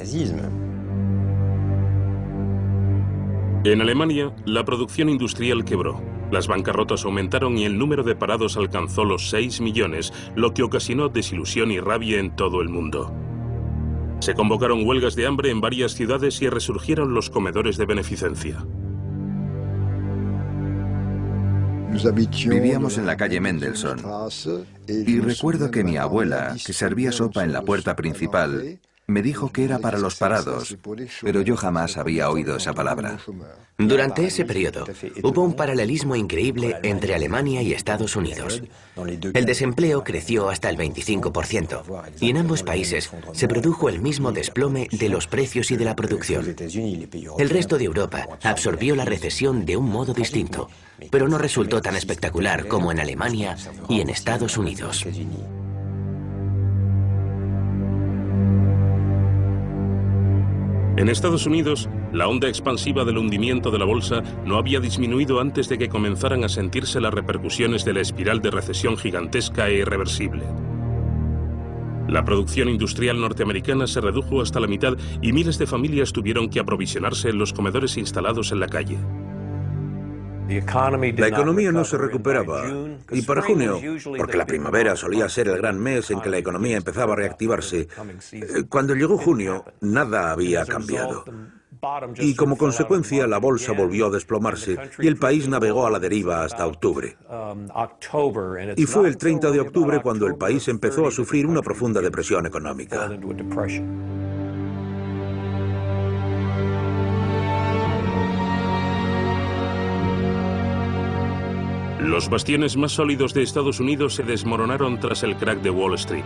En Alemania, la producción industrial quebró. Las bancarrotas aumentaron y el número de parados alcanzó los 6 millones, lo que ocasionó desilusión y rabia en todo el mundo. Se convocaron huelgas de hambre en varias ciudades y resurgieron los comedores de beneficencia. Vivíamos en la calle Mendelssohn y recuerdo que mi abuela, que servía sopa en la puerta principal, me dijo que era para los parados, pero yo jamás había oído esa palabra. Durante ese periodo hubo un paralelismo increíble entre Alemania y Estados Unidos. El desempleo creció hasta el 25% y en ambos países se produjo el mismo desplome de los precios y de la producción. El resto de Europa absorbió la recesión de un modo distinto, pero no resultó tan espectacular como en Alemania y en Estados Unidos. En Estados Unidos, la onda expansiva del hundimiento de la bolsa no había disminuido antes de que comenzaran a sentirse las repercusiones de la espiral de recesión gigantesca e irreversible. La producción industrial norteamericana se redujo hasta la mitad y miles de familias tuvieron que aprovisionarse en los comedores instalados en la calle. La economía no se recuperaba. Y para junio, porque la primavera solía ser el gran mes en que la economía empezaba a reactivarse, eh, cuando llegó junio, nada había cambiado. Y como consecuencia, la bolsa volvió a desplomarse y el país navegó a la deriva hasta octubre. Y fue el 30 de octubre cuando el país empezó a sufrir una profunda depresión económica. Los bastiones más sólidos de Estados Unidos se desmoronaron tras el crack de Wall Street,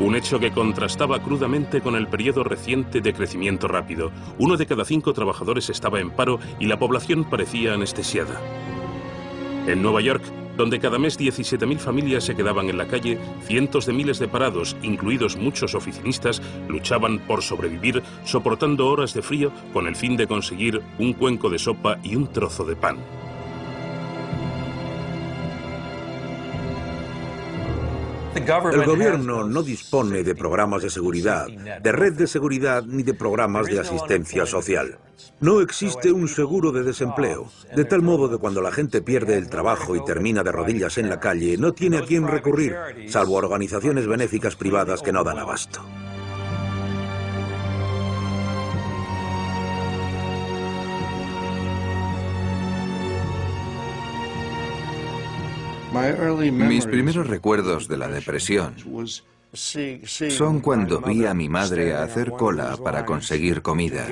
un hecho que contrastaba crudamente con el periodo reciente de crecimiento rápido. Uno de cada cinco trabajadores estaba en paro y la población parecía anestesiada. En Nueva York, donde cada mes 17.000 familias se quedaban en la calle, cientos de miles de parados, incluidos muchos oficinistas, luchaban por sobrevivir, soportando horas de frío con el fin de conseguir un cuenco de sopa y un trozo de pan. El gobierno no dispone de programas de seguridad, de red de seguridad ni de programas de asistencia social. No existe un seguro de desempleo, de tal modo que cuando la gente pierde el trabajo y termina de rodillas en la calle, no tiene a quién recurrir, salvo organizaciones benéficas privadas que no dan abasto. Mis primeros recuerdos de la depresión son cuando vi a mi madre hacer cola para conseguir comida.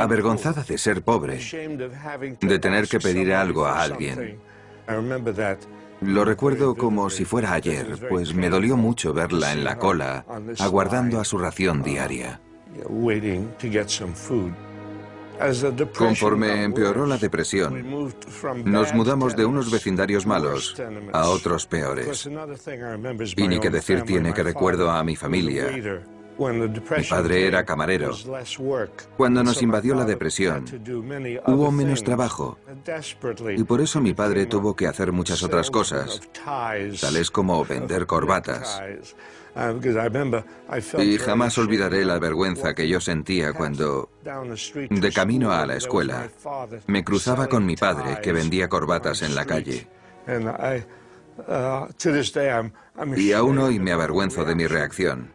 Avergonzada de ser pobre, de tener que pedir algo a alguien. Lo recuerdo como si fuera ayer, pues me dolió mucho verla en la cola, aguardando a su ración diaria. Conforme empeoró la depresión, nos mudamos de unos vecindarios malos a otros peores. Y ni que decir tiene que recuerdo a mi familia. Mi padre era camarero. Cuando nos invadió la depresión, hubo menos trabajo. Y por eso mi padre tuvo que hacer muchas otras cosas, tales como vender corbatas. Y jamás olvidaré la vergüenza que yo sentía cuando, de camino a la escuela, me cruzaba con mi padre que vendía corbatas en la calle. Y aún hoy me avergüenzo de mi reacción.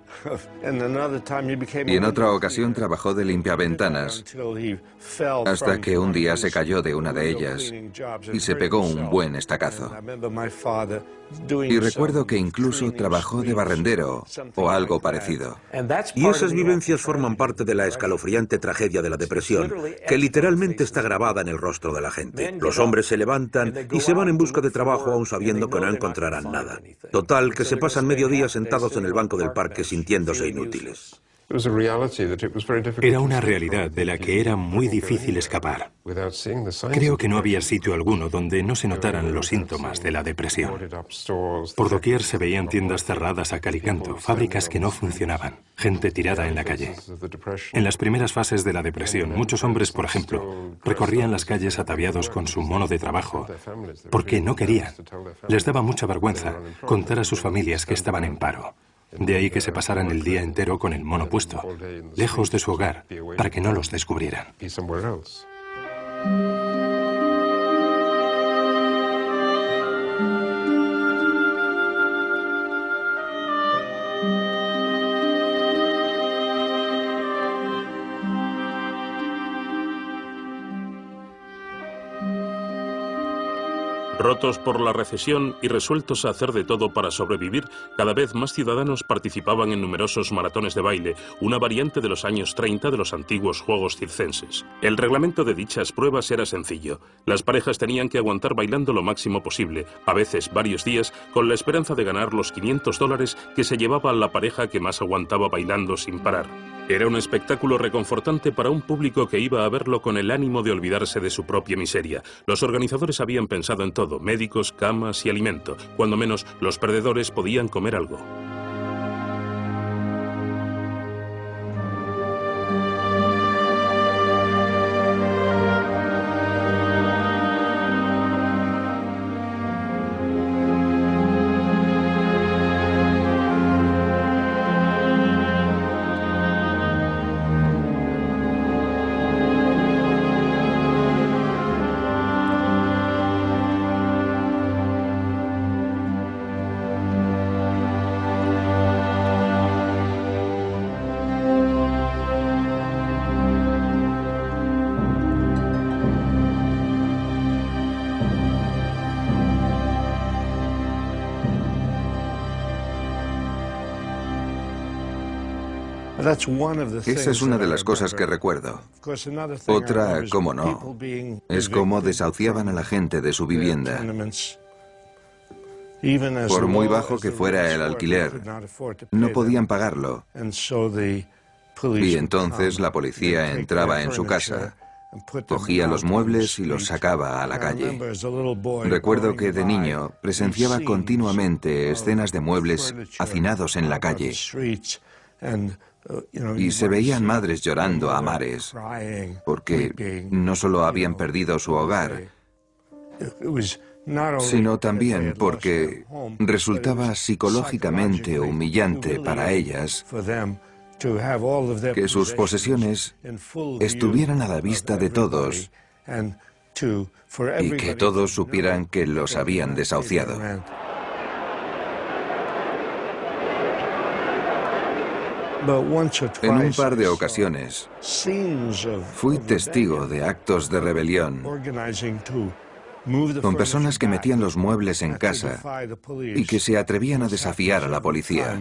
Y en otra ocasión trabajó de limpiaventanas hasta que un día se cayó de una de ellas y se pegó un buen estacazo. Y recuerdo que incluso trabajó de barrendero o algo parecido. Y esas vivencias forman parte de la escalofriante tragedia de la depresión, que literalmente está grabada en el rostro de la gente. Los hombres se levantan y se van en busca de trabajo aún sabiendo que no encontrarán nada. Total, que se pasan medio día sentados en el banco del parque sintiéndose inútiles. Era una realidad de la que era muy difícil escapar. Creo que no había sitio alguno donde no se notaran los síntomas de la depresión. Por doquier se veían tiendas cerradas a calicanto, fábricas que no funcionaban, gente tirada en la calle. En las primeras fases de la depresión, muchos hombres, por ejemplo, recorrían las calles ataviados con su mono de trabajo porque no querían. Les daba mucha vergüenza contar a sus familias que estaban en paro. De ahí que se pasaran el día entero con el mono puesto, lejos de su hogar, para que no los descubrieran. Rotos por la recesión y resueltos a hacer de todo para sobrevivir, cada vez más ciudadanos participaban en numerosos maratones de baile, una variante de los años 30 de los antiguos Juegos Circenses. El reglamento de dichas pruebas era sencillo. Las parejas tenían que aguantar bailando lo máximo posible, a veces varios días, con la esperanza de ganar los 500 dólares que se llevaba la pareja que más aguantaba bailando sin parar. Era un espectáculo reconfortante para un público que iba a verlo con el ánimo de olvidarse de su propia miseria. Los organizadores habían pensado en todo, médicos, camas y alimento. Cuando menos, los perdedores podían comer algo. Esa es una de las cosas que recuerdo. Otra, como no, es cómo desahuciaban a la gente de su vivienda. Por muy bajo que fuera el alquiler, no podían pagarlo. Y entonces la policía entraba en su casa, cogía los muebles y los sacaba a la calle. Recuerdo que de niño presenciaba continuamente escenas de muebles hacinados en la calle. Y se veían madres llorando a mares, porque no solo habían perdido su hogar, sino también porque resultaba psicológicamente humillante para ellas que sus posesiones estuvieran a la vista de todos y que todos supieran que los habían desahuciado. En un par de ocasiones fui testigo de actos de rebelión con personas que metían los muebles en casa y que se atrevían a desafiar a la policía.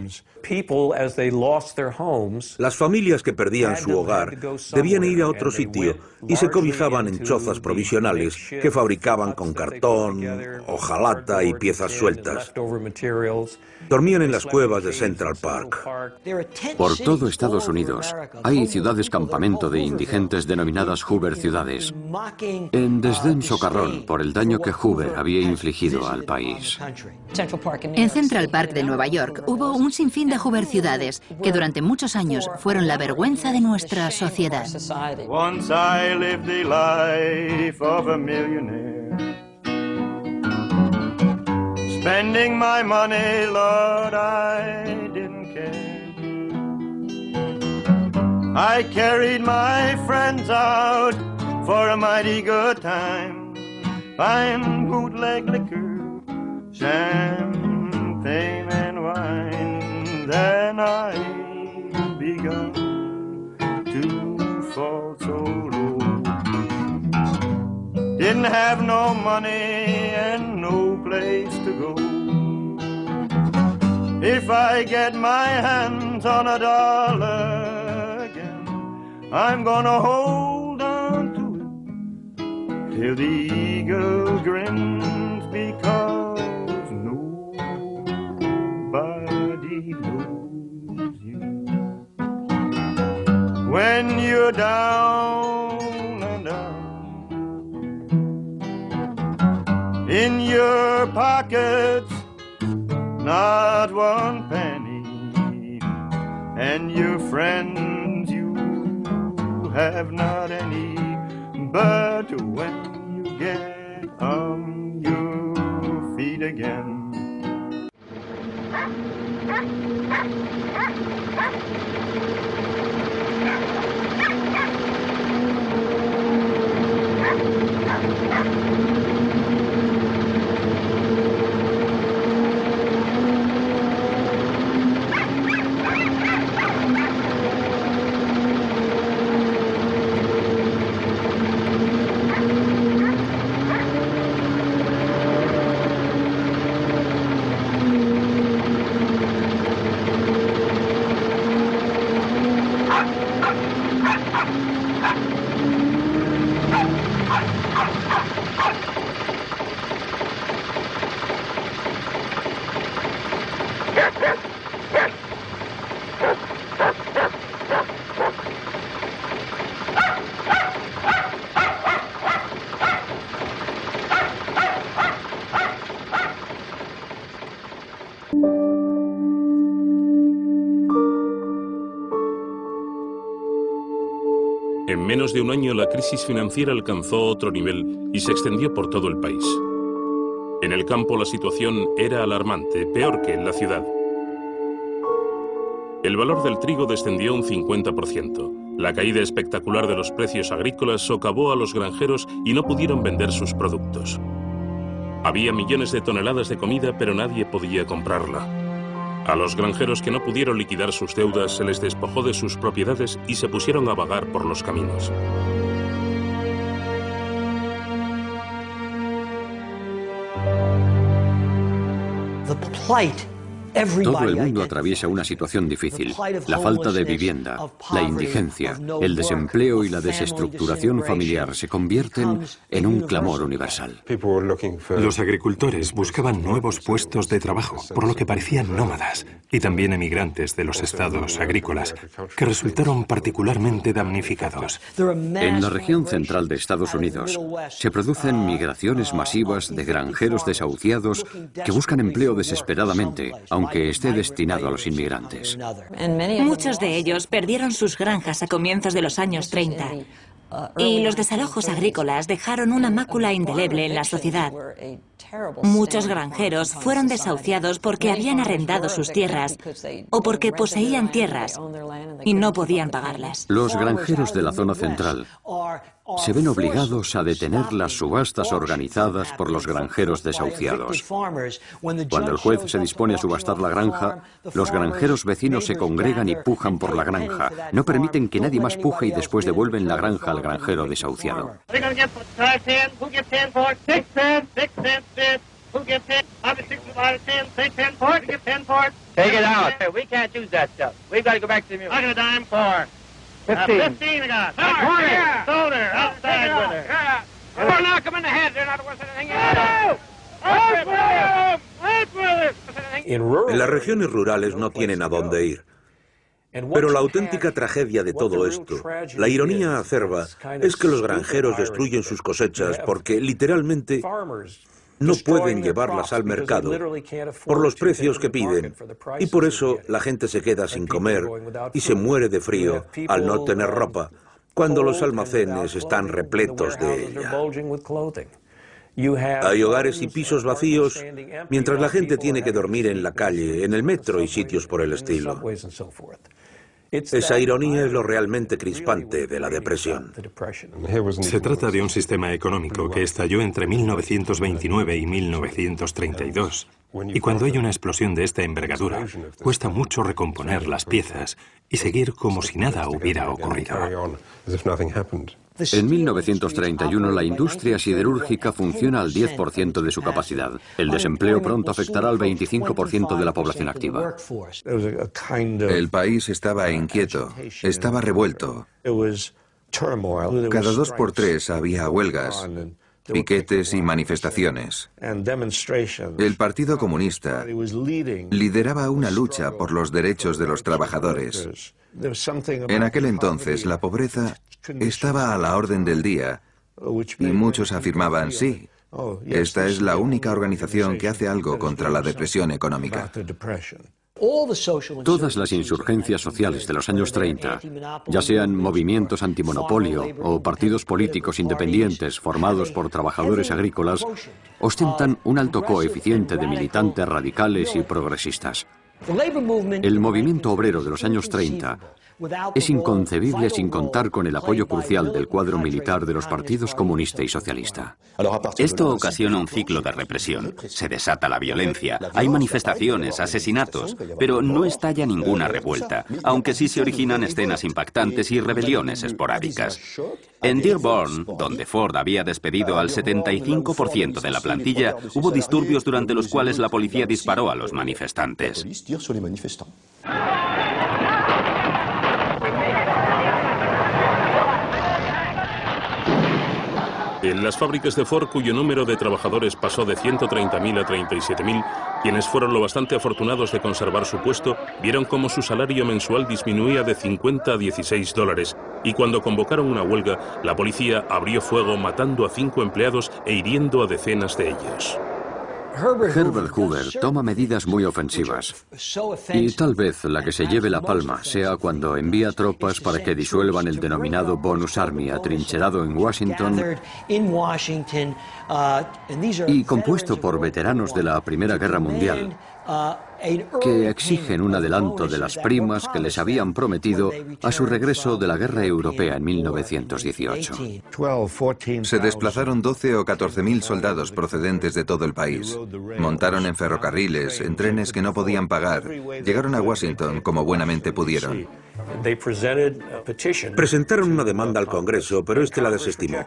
Las familias que perdían su hogar debían ir a otro sitio y se cobijaban en chozas provisionales que fabricaban con cartón, hojalata y piezas sueltas. Dormían en las cuevas de Central Park. Por todo Estados Unidos hay ciudades campamento de indigentes denominadas Hoover ciudades, en desdén socarrón por el daño que Hoover había infligido al país. En Central Park de Nueva York hubo un sinfín de Hoover ciudades que durante muchos años fueron la vergüenza de nuestra sociedad. Spending my money, Lord, I didn't care. I carried my friends out for a mighty good time, buying bootleg liquor champagne and wine, then I begun to fall so low. Didn't have no money and no place to go. If I get my hands on a dollar again, I'm gonna hold on to it till the eagle grins because nobody knows you. When you're down in your pockets not one penny, and your friends you have not any. But when you get on your feet again, de un año la crisis financiera alcanzó otro nivel y se extendió por todo el país. En el campo la situación era alarmante, peor que en la ciudad. El valor del trigo descendió un 50%. La caída espectacular de los precios agrícolas socavó a los granjeros y no pudieron vender sus productos. Había millones de toneladas de comida, pero nadie podía comprarla. A los granjeros que no pudieron liquidar sus deudas se les despojó de sus propiedades y se pusieron a vagar por los caminos. Todo el mundo atraviesa una situación difícil. La falta de vivienda, la indigencia, el desempleo y la desestructuración familiar se convierten en un clamor universal. Los agricultores buscaban nuevos puestos de trabajo, por lo que parecían nómadas, y también emigrantes de los estados agrícolas, que resultaron particularmente damnificados. En la región central de Estados Unidos se producen migraciones masivas de granjeros desahuciados que buscan empleo desesperadamente, aunque esté destinado a los inmigrantes. Muchos de ellos perdieron sus granjas a comienzos de los años 30 y los desalojos agrícolas dejaron una mácula indeleble en la sociedad. Muchos granjeros fueron desahuciados porque habían arrendado sus tierras o porque poseían tierras y no podían pagarlas. Los granjeros de la zona central se ven obligados a detener las subastas organizadas por los granjeros desahuciados. Cuando el juez se dispone a subastar la granja, los granjeros vecinos se congregan y pujan por la granja. No permiten que nadie más puje y después devuelven la granja al granjero desahuciado. En las regiones rurales no tienen a dónde ir. Pero la auténtica tragedia de todo esto, la ironía acerba, es que los granjeros destruyen sus cosechas porque literalmente no pueden llevarlas al mercado por los precios que piden y por eso la gente se queda sin comer y se muere de frío al no tener ropa cuando los almacenes están repletos de ella. Hay hogares y pisos vacíos mientras la gente tiene que dormir en la calle, en el metro y sitios por el estilo. Esa ironía es lo realmente crispante de la depresión. Se trata de un sistema económico que estalló entre 1929 y 1932. Y cuando hay una explosión de esta envergadura, cuesta mucho recomponer las piezas y seguir como si nada hubiera ocurrido. En 1931 la industria siderúrgica funciona al 10% de su capacidad. El desempleo pronto afectará al 25% de la población activa. El país estaba inquieto, estaba revuelto. Cada dos por tres había huelgas, piquetes y manifestaciones. El Partido Comunista lideraba una lucha por los derechos de los trabajadores. En aquel entonces la pobreza estaba a la orden del día y muchos afirmaban, sí, esta es la única organización que hace algo contra la depresión económica. Todas las insurgencias sociales de los años 30, ya sean movimientos antimonopolio o partidos políticos independientes formados por trabajadores agrícolas, ostentan un alto coeficiente de militantes radicales y progresistas. El movimiento obrero de los años 30 es inconcebible sin contar con el apoyo crucial del cuadro militar de los partidos comunista y socialista. Esto ocasiona un ciclo de represión. Se desata la violencia, hay manifestaciones, asesinatos, pero no estalla ninguna revuelta, aunque sí se originan escenas impactantes y rebeliones esporádicas. En Dearborn, donde Ford había despedido al 75% de la plantilla, hubo disturbios durante los cuales la policía disparó a los manifestantes. En las fábricas de Ford, cuyo número de trabajadores pasó de 130.000 a 37.000, quienes fueron lo bastante afortunados de conservar su puesto, vieron cómo su salario mensual disminuía de 50 a 16 dólares, y cuando convocaron una huelga, la policía abrió fuego matando a cinco empleados e hiriendo a decenas de ellos. Herbert Hoover toma medidas muy ofensivas. Y tal vez la que se lleve la palma sea cuando envía tropas para que disuelvan el denominado Bonus Army atrincherado en Washington. y compuesto por veteranos de la Primera Guerra Mundial que exigen un adelanto de las primas que les habían prometido a su regreso de la guerra europea en 1918. Se desplazaron 12 o 14 mil soldados procedentes de todo el país. Montaron en ferrocarriles, en trenes que no podían pagar. Llegaron a Washington como buenamente pudieron. Presentaron una demanda al Congreso, pero este la desestimó.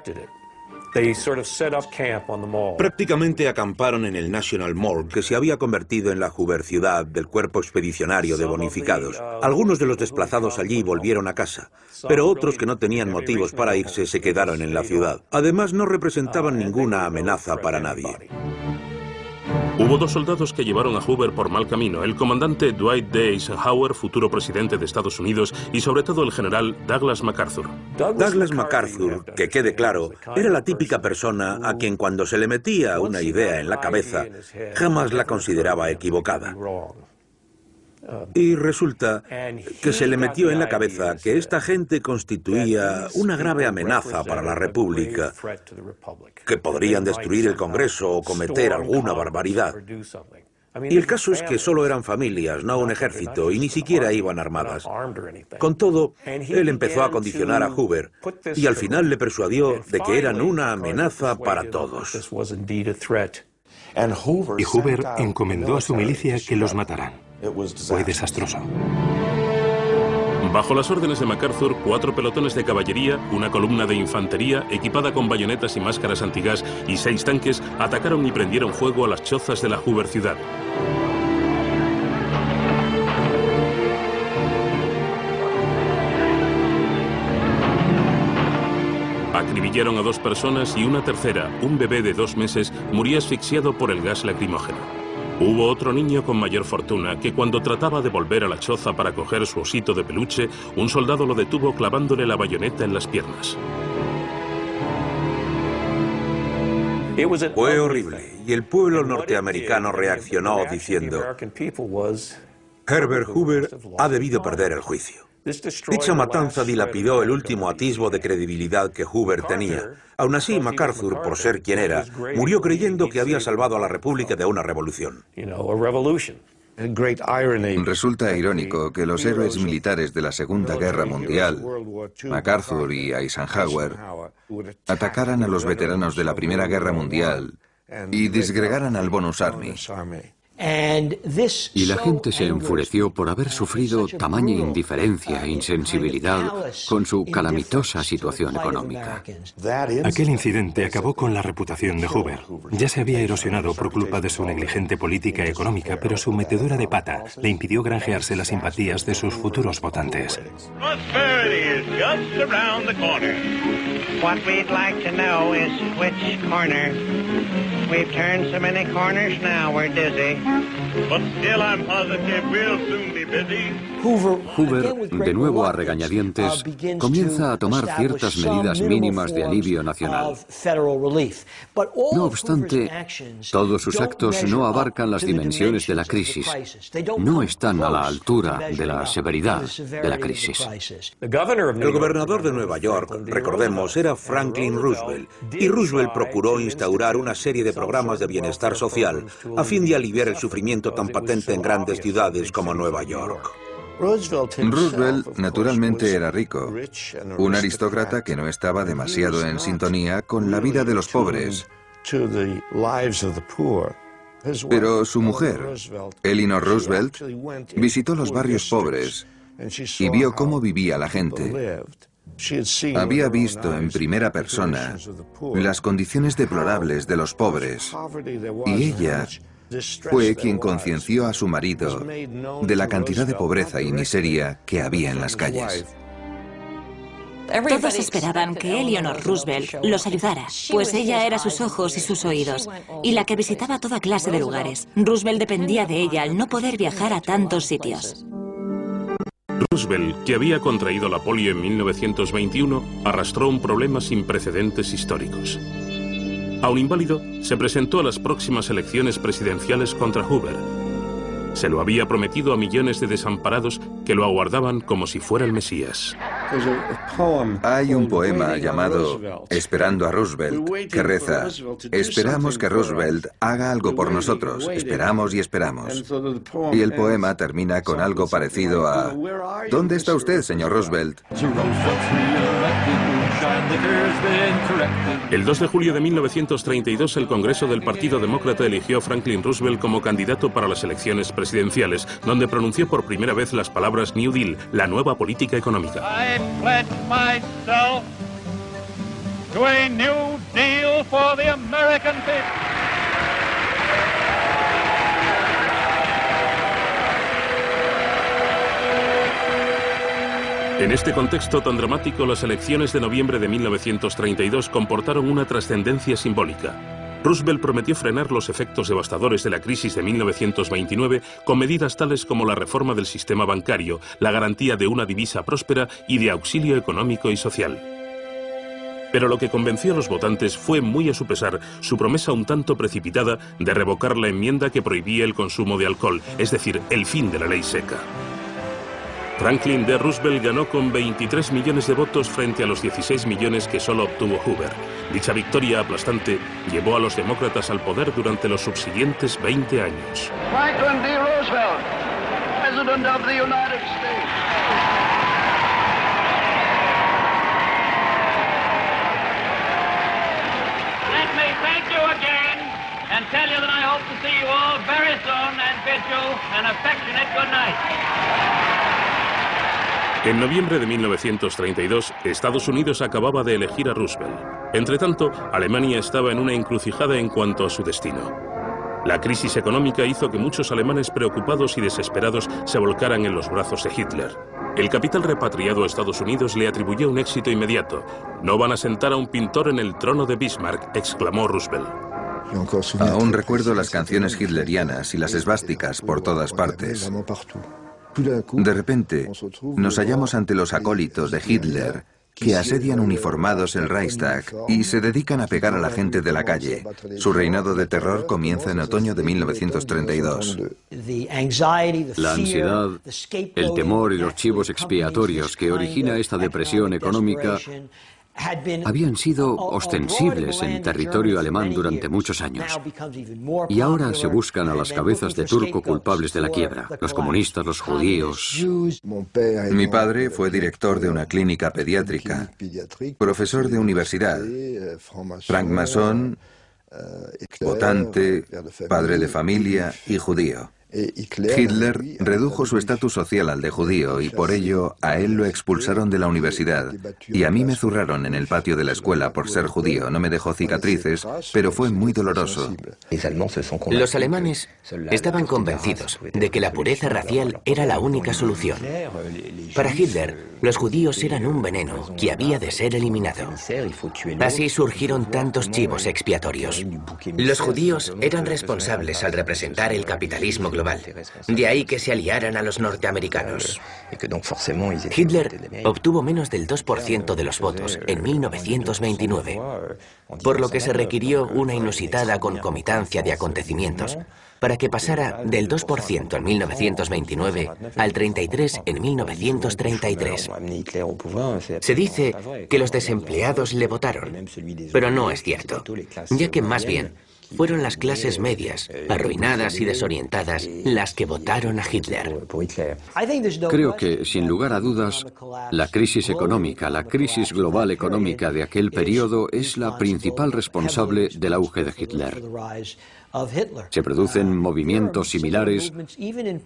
Prácticamente acamparon en el National Mall, que se había convertido en la Hoover ciudad del cuerpo expedicionario de bonificados. Uh, Algunos de los desplazados allí volvieron a casa, pero otros que no tenían motivos para irse se quedaron en la ciudad. Además, no representaban ninguna amenaza para nadie. Hubo dos soldados que llevaron a Hoover por mal camino, el comandante Dwight D. Eisenhower, futuro presidente de Estados Unidos, y sobre todo el general Douglas MacArthur. Douglas MacArthur, que quede claro, era la típica persona a quien cuando se le metía una idea en la cabeza, jamás la consideraba equivocada. Y resulta que se le metió en la cabeza que esta gente constituía una grave amenaza para la República, que podrían destruir el Congreso o cometer alguna barbaridad. Y el caso es que solo eran familias, no un ejército, y ni siquiera iban armadas. Con todo, él empezó a condicionar a Hoover y al final le persuadió de que eran una amenaza para todos. Y Hoover encomendó a su milicia que los mataran. Fue desastroso. Bajo las órdenes de MacArthur, cuatro pelotones de caballería, una columna de infantería equipada con bayonetas y máscaras antigas y seis tanques atacaron y prendieron fuego a las chozas de la Hoover ciudad. Acribillaron a dos personas y una tercera, un bebé de dos meses, murió asfixiado por el gas lacrimógeno. Hubo otro niño con mayor fortuna que cuando trataba de volver a la choza para coger su osito de peluche, un soldado lo detuvo clavándole la bayoneta en las piernas. Fue horrible y el pueblo norteamericano reaccionó diciendo, Herbert Hoover ha debido perder el juicio. Dicha matanza dilapidó el último atisbo de credibilidad que Hoover tenía. Aún así, MacArthur, por ser quien era, murió creyendo que había salvado a la República de una revolución. Resulta irónico que los héroes militares de la Segunda Guerra Mundial, MacArthur y Eisenhower, atacaran a los veteranos de la Primera Guerra Mundial y disgregaran al Bonus Army. Y la gente se enfureció por haber sufrido tamaña indiferencia e insensibilidad con su calamitosa situación económica. Aquel incidente acabó con la reputación de Hoover. Ya se había erosionado por culpa de su negligente política económica, pero su metedura de pata le impidió granjearse las simpatías de sus futuros votantes. Hoover, de nuevo a regañadientes, comienza a tomar ciertas medidas mínimas de alivio nacional. No obstante, todos sus actos no abarcan las dimensiones de la crisis, no están a la altura de la severidad de la crisis. El gobernador de Nueva York, recordemos, era Franklin Roosevelt, y Roosevelt procuró instaurar una serie de programas de bienestar social a fin de aliviar el sufrimiento tan patente en grandes ciudades como Nueva York. Roosevelt naturalmente era rico, un aristócrata que no estaba demasiado en sintonía con la vida de los pobres. Pero su mujer, Eleanor Roosevelt, visitó los barrios pobres y vio cómo vivía la gente. Había visto en primera persona las condiciones deplorables de los pobres y ella fue quien concienció a su marido de la cantidad de pobreza y miseria que había en las calles. Todos esperaban que Eleanor Roosevelt los ayudara, pues ella era sus ojos y sus oídos, y la que visitaba toda clase de lugares. Roosevelt dependía de ella al no poder viajar a tantos sitios. Roosevelt, que había contraído la polio en 1921, arrastró un problema sin precedentes históricos. Aun inválido, se presentó a las próximas elecciones presidenciales contra Hoover. Se lo había prometido a millones de desamparados que lo aguardaban como si fuera el Mesías. Hay un poema llamado Esperando a Roosevelt que reza, esperamos que Roosevelt haga algo por nosotros, esperamos y esperamos. Y el poema termina con algo parecido a, ¿dónde está usted, señor Roosevelt? El 2 de julio de 1932, el Congreso del Partido Demócrata eligió a Franklin Roosevelt como candidato para las elecciones presidenciales, donde pronunció por primera vez las palabras New Deal, la nueva política económica. En este contexto tan dramático, las elecciones de noviembre de 1932 comportaron una trascendencia simbólica. Roosevelt prometió frenar los efectos devastadores de la crisis de 1929 con medidas tales como la reforma del sistema bancario, la garantía de una divisa próspera y de auxilio económico y social. Pero lo que convenció a los votantes fue, muy a su pesar, su promesa un tanto precipitada de revocar la enmienda que prohibía el consumo de alcohol, es decir, el fin de la ley seca. Franklin D. Roosevelt ganó con 23 millones de votos frente a los 16 millones que solo obtuvo Hoover. Dicha victoria aplastante llevó a los demócratas al poder durante los subsiguientes 20 años. Franklin D. Roosevelt, President of the United States. Let me thank you again and tell you that I hope to see you all very soon and bid you an affectionate good night. En noviembre de 1932, Estados Unidos acababa de elegir a Roosevelt. Entretanto, Alemania estaba en una encrucijada en cuanto a su destino. La crisis económica hizo que muchos alemanes preocupados y desesperados se volcaran en los brazos de Hitler. El capital repatriado a Estados Unidos le atribuyó un éxito inmediato. No van a sentar a un pintor en el trono de Bismarck, exclamó Roosevelt. Aún recuerdo las canciones hitlerianas y las esvásticas por todas partes. De repente, nos hallamos ante los acólitos de Hitler que asedian uniformados el Reichstag y se dedican a pegar a la gente de la calle. Su reinado de terror comienza en otoño de 1932. La ansiedad, el temor y los chivos expiatorios que origina esta depresión económica habían sido ostensibles en territorio alemán durante muchos años. Y ahora se buscan a las cabezas de turco culpables de la quiebra, los comunistas, los judíos. Mi padre fue director de una clínica pediátrica, profesor de universidad, francmasón, votante, padre de familia y judío. Hitler redujo su estatus social al de judío y por ello a él lo expulsaron de la universidad y a mí me zurraron en el patio de la escuela por ser judío. No me dejó cicatrices, pero fue muy doloroso. Los alemanes estaban convencidos de que la pureza racial era la única solución. Para Hitler, los judíos eran un veneno que había de ser eliminado. Así surgieron tantos chivos expiatorios. Los judíos eran responsables al representar el capitalismo global de ahí que se aliaran a los norteamericanos. Hitler obtuvo menos del 2% de los votos en 1929, por lo que se requirió una inusitada concomitancia de acontecimientos para que pasara del 2% en 1929 al 33% en 1933. Se dice que los desempleados le votaron, pero no es cierto, ya que más bien fueron las clases medias, arruinadas y desorientadas, las que votaron a Hitler. Creo que, sin lugar a dudas, la crisis económica, la crisis global económica de aquel periodo es la principal responsable del auge de Hitler. Se producen movimientos similares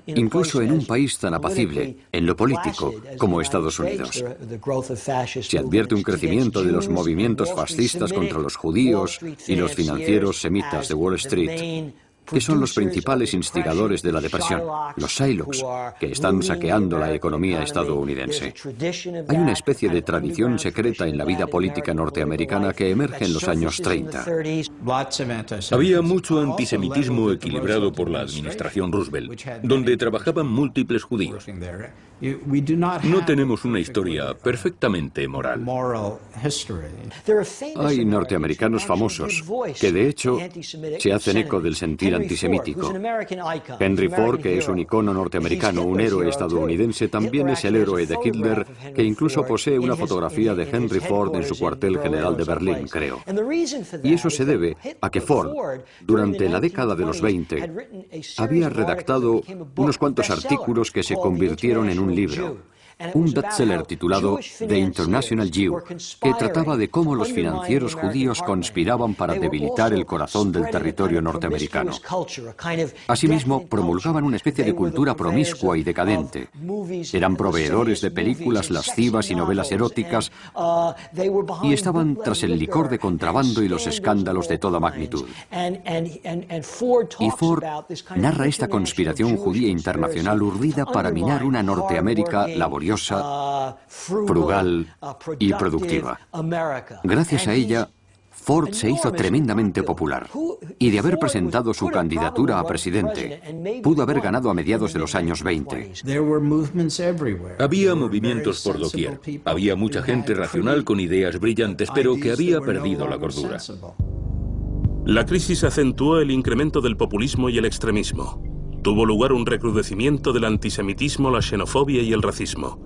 incluso en un país tan apacible, en lo político, como Estados Unidos. Se advierte un crecimiento de los movimientos fascistas contra los judíos y los financieros semitas de Wall Street que son los principales instigadores de la depresión, los Shylocks, que están saqueando la economía estadounidense. Hay una especie de tradición secreta en la vida política norteamericana que emerge en los años 30. Había mucho antisemitismo equilibrado por la administración Roosevelt, donde trabajaban múltiples judíos. No tenemos una historia perfectamente moral. Hay norteamericanos famosos que de hecho se hacen eco del sentir antisemítico. Henry Ford, que es un icono norteamericano, un héroe estadounidense, también es el héroe de Hitler, que incluso posee una fotografía de Henry Ford en su cuartel general de Berlín, creo. Y eso se debe a que Ford, durante la década de los 20, había redactado unos cuantos artículos que se convirtieron en un libro un bestseller titulado The International Jew, que trataba de cómo los financieros judíos conspiraban para debilitar el corazón del territorio norteamericano. Asimismo, promulgaban una especie de cultura promiscua y decadente. Eran proveedores de películas lascivas y novelas eróticas y estaban tras el licor de contrabando y los escándalos de toda magnitud. Y Ford narra esta conspiración judía internacional urdida para minar una Norteamérica laboriosa frugal y productiva. Gracias a ella, Ford se hizo tremendamente popular y de haber presentado su candidatura a presidente, pudo haber ganado a mediados de los años 20. Había movimientos por doquier. Había mucha gente racional con ideas brillantes, pero que había perdido la cordura. La crisis acentuó el incremento del populismo y el extremismo. Tuvo lugar un recrudecimiento del antisemitismo, la xenofobia y el racismo.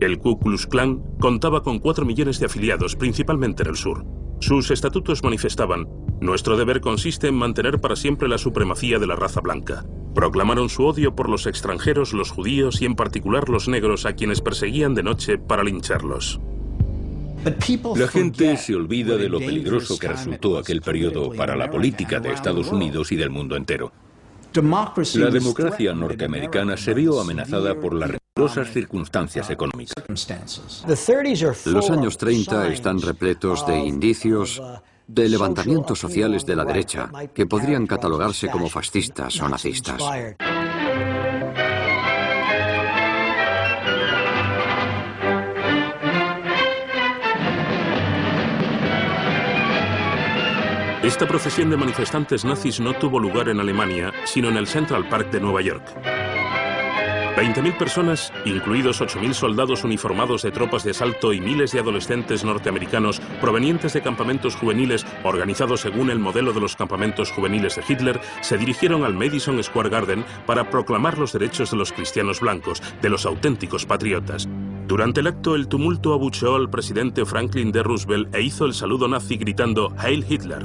El Ku Klux Klan contaba con 4 millones de afiliados, principalmente en el sur. Sus estatutos manifestaban, nuestro deber consiste en mantener para siempre la supremacía de la raza blanca. Proclamaron su odio por los extranjeros, los judíos y en particular los negros a quienes perseguían de noche para lincharlos. La gente se olvida de lo peligroso que resultó aquel periodo para la política de Estados Unidos y del mundo entero. La democracia norteamericana se vio amenazada por las rigurosas circunstancias económicas. Los años 30 están repletos de indicios de levantamientos sociales de la derecha que podrían catalogarse como fascistas o nazistas. Esta procesión de manifestantes nazis no tuvo lugar en Alemania, sino en el Central Park de Nueva York. 20.000 personas, incluidos 8.000 soldados uniformados de tropas de asalto y miles de adolescentes norteamericanos provenientes de campamentos juveniles organizados según el modelo de los campamentos juveniles de Hitler, se dirigieron al Madison Square Garden para proclamar los derechos de los cristianos blancos, de los auténticos patriotas. Durante el acto, el tumulto abucheó al presidente Franklin D. Roosevelt e hizo el saludo nazi gritando Heil Hitler.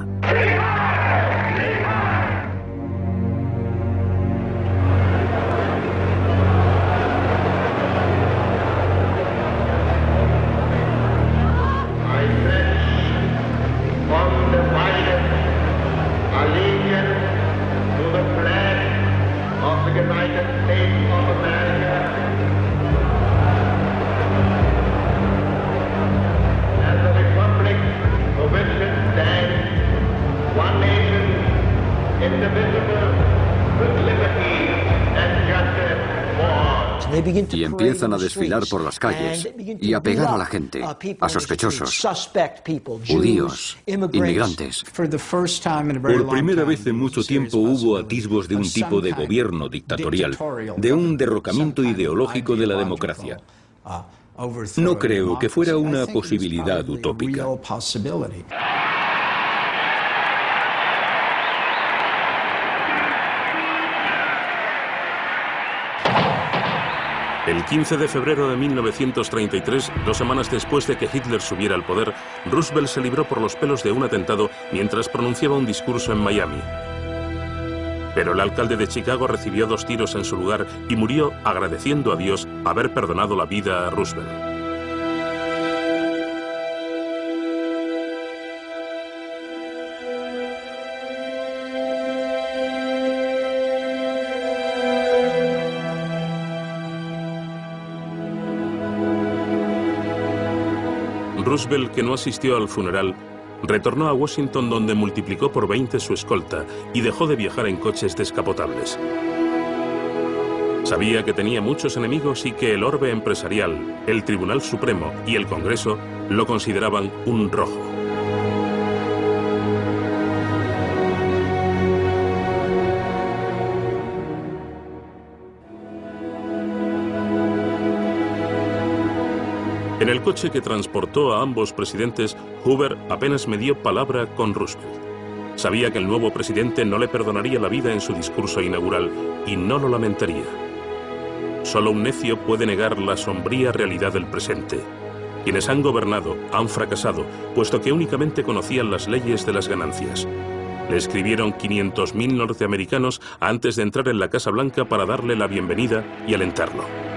Y empiezan a desfilar por las calles y a pegar a la gente, a sospechosos, judíos, inmigrantes. Por primera vez en mucho tiempo hubo atisbos de un tipo de gobierno dictatorial, de un derrocamiento ideológico de la democracia. No creo que fuera una posibilidad utópica. El 15 de febrero de 1933, dos semanas después de que Hitler subiera al poder, Roosevelt se libró por los pelos de un atentado mientras pronunciaba un discurso en Miami. Pero el alcalde de Chicago recibió dos tiros en su lugar y murió agradeciendo a Dios haber perdonado la vida a Roosevelt. Roosevelt, que no asistió al funeral, retornó a Washington donde multiplicó por 20 su escolta y dejó de viajar en coches descapotables. Sabía que tenía muchos enemigos y que el orbe empresarial, el Tribunal Supremo y el Congreso lo consideraban un rojo. Coche que transportó a ambos presidentes, Hoover apenas me dio palabra con Roosevelt. Sabía que el nuevo presidente no le perdonaría la vida en su discurso inaugural y no lo lamentaría. Solo un necio puede negar la sombría realidad del presente. Quienes han gobernado han fracasado, puesto que únicamente conocían las leyes de las ganancias. Le escribieron 500.000 norteamericanos antes de entrar en la Casa Blanca para darle la bienvenida y alentarlo.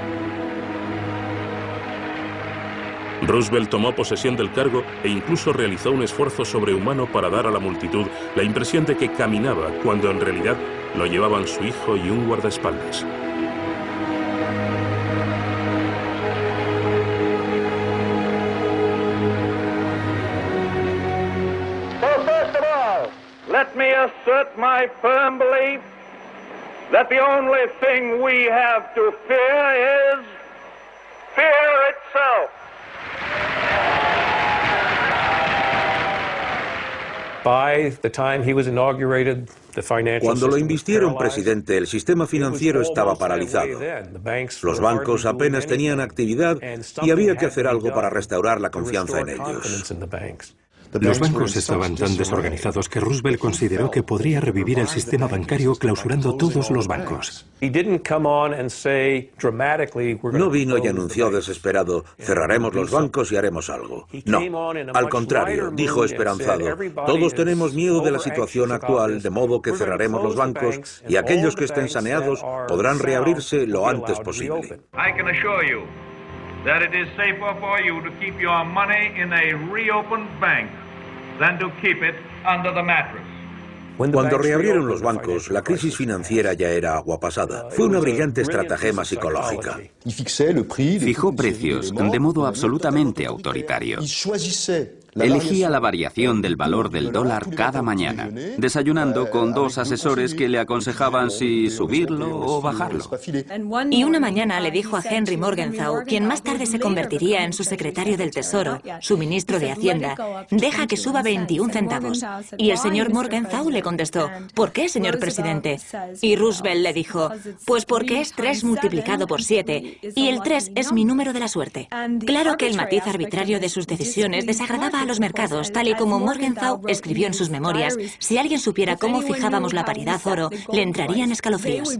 Roosevelt tomó posesión del cargo e incluso realizó un esfuerzo sobrehumano para dar a la multitud la impresión de que caminaba cuando en realidad lo llevaban su hijo y un guardaespaldas. fear itself. Cuando lo invistieron presidente, el sistema financiero estaba paralizado. Los bancos apenas tenían actividad y había que hacer algo para restaurar la confianza en ellos. Los bancos estaban tan desorganizados que Roosevelt consideró que podría revivir el sistema bancario clausurando todos los bancos. No vino y anunció desesperado, cerraremos los bancos y haremos algo. No, al contrario, dijo esperanzado, todos tenemos miedo de la situación actual, de modo que cerraremos los bancos y aquellos que estén saneados podrán reabrirse lo antes posible. that it is safer for you to keep your money in a reopened bank than to keep it under the mattress. Cuando reabrieron los bancos, la crisis financiera ya era agua pasada. Fue una brillante estratagema psicológica. Fijó precios de modo absolutamente autoritario. Elegía la variación del valor del dólar cada mañana, desayunando con dos asesores que le aconsejaban si subirlo o bajarlo. Y una mañana le dijo a Henry Morgenthau, quien más tarde se convertiría en su secretario del Tesoro, su ministro de Hacienda, deja que suba 21 centavos. Y el señor Morgenthau le contestó, ¿por qué, señor presidente? Y Roosevelt le dijo, pues porque es 3 multiplicado por 7 y el 3 es mi número de la suerte. Claro que el matiz arbitrario de sus decisiones desagradaba a los mercados, tal y como Morgenthau escribió en sus memorias. Si alguien supiera cómo fijábamos la paridad oro, le entrarían escalofríos.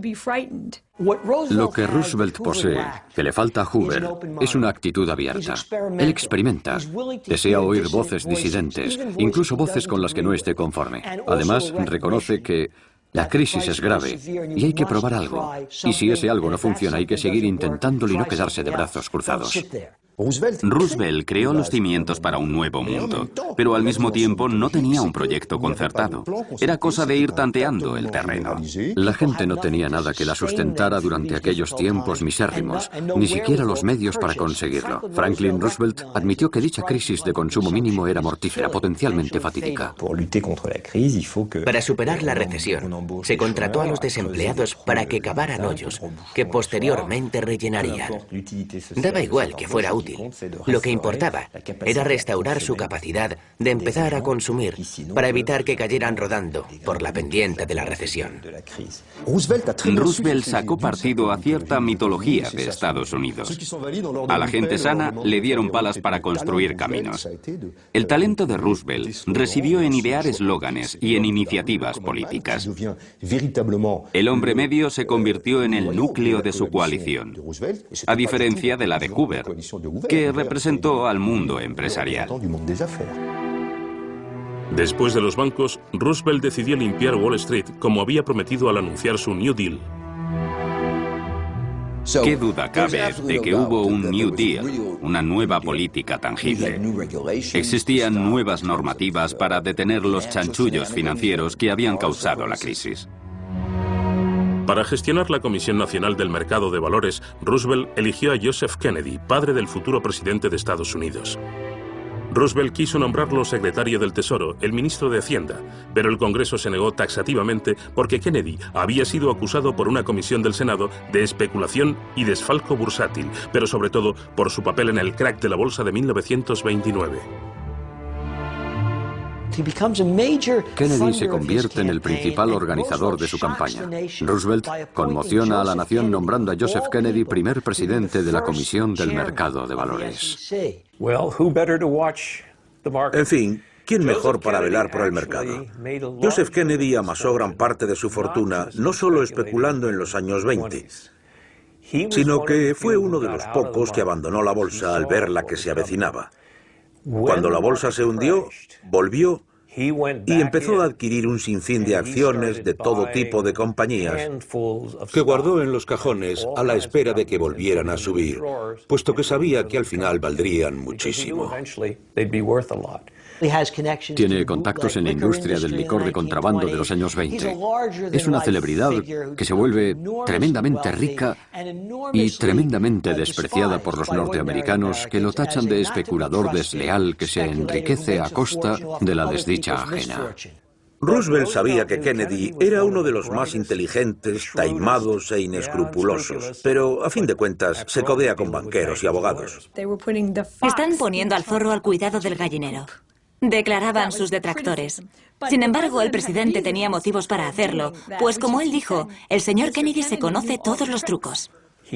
Lo que Roosevelt posee, que le falta a Hoover, es una actitud abierta. Él experimenta, desea oír voces disidentes, incluso voces con las que no esté conforme. Además, reconoce que la crisis es grave y hay que probar algo. Y si ese algo no funciona, hay que seguir intentándolo y no quedarse de brazos cruzados. Roosevelt creó los cimientos para un nuevo mundo, pero al mismo tiempo no tenía un proyecto concertado. Era cosa de ir tanteando el terreno. La gente no tenía nada que la sustentara durante aquellos tiempos misérrimos, ni siquiera los medios para conseguirlo. Franklin Roosevelt admitió que dicha crisis de consumo mínimo era mortífera, potencialmente fatídica. Para superar la recesión, se contrató a los desempleados para que cavaran hoyos, que posteriormente rellenarían. Daba igual que fuera útil lo que importaba era restaurar su capacidad de empezar a consumir para evitar que cayeran rodando por la pendiente de la recesión. Roosevelt sacó partido a cierta mitología de Estados Unidos. A la gente sana le dieron palas para construir caminos. El talento de Roosevelt residió en idear eslóganes y en iniciativas políticas. El hombre medio se convirtió en el núcleo de su coalición, a diferencia de la de Hoover, que representó al mundo empresarial. Después de los bancos, Roosevelt decidió limpiar Wall Street como había prometido al anunciar su New Deal. ¿Qué duda cabe de que hubo un New Deal, una nueva política tangible? Existían nuevas normativas para detener los chanchullos financieros que habían causado la crisis. Para gestionar la Comisión Nacional del Mercado de Valores, Roosevelt eligió a Joseph Kennedy, padre del futuro presidente de Estados Unidos. Roosevelt quiso nombrarlo secretario del Tesoro, el ministro de Hacienda, pero el Congreso se negó taxativamente porque Kennedy había sido acusado por una comisión del Senado de especulación y desfalco bursátil, pero sobre todo por su papel en el crack de la bolsa de 1929. Kennedy se convierte en el principal organizador de su campaña. Roosevelt conmociona a la nación nombrando a Joseph Kennedy primer presidente de la Comisión del Mercado de Valores. En fin, ¿quién mejor para velar por el mercado? Joseph Kennedy amasó gran parte de su fortuna no solo especulando en los años 20, sino que fue uno de los pocos que abandonó la bolsa al ver la que se avecinaba. Cuando la bolsa se hundió, volvió y empezó a adquirir un sinfín de acciones de todo tipo de compañías que guardó en los cajones a la espera de que volvieran a subir, puesto que sabía que al final valdrían muchísimo. Tiene contactos en la industria del licor de contrabando de los años 20. Es una celebridad que se vuelve tremendamente rica y tremendamente despreciada por los norteamericanos que lo tachan de especulador desleal que se enriquece a costa de la desdicha ajena. Roosevelt sabía que Kennedy era uno de los más inteligentes, taimados e inescrupulosos, pero a fin de cuentas se codea con banqueros y abogados. Están poniendo al zorro al cuidado del gallinero declaraban sus detractores. Sin embargo, el presidente tenía motivos para hacerlo, pues como él dijo, el señor Kennedy se conoce todos los trucos.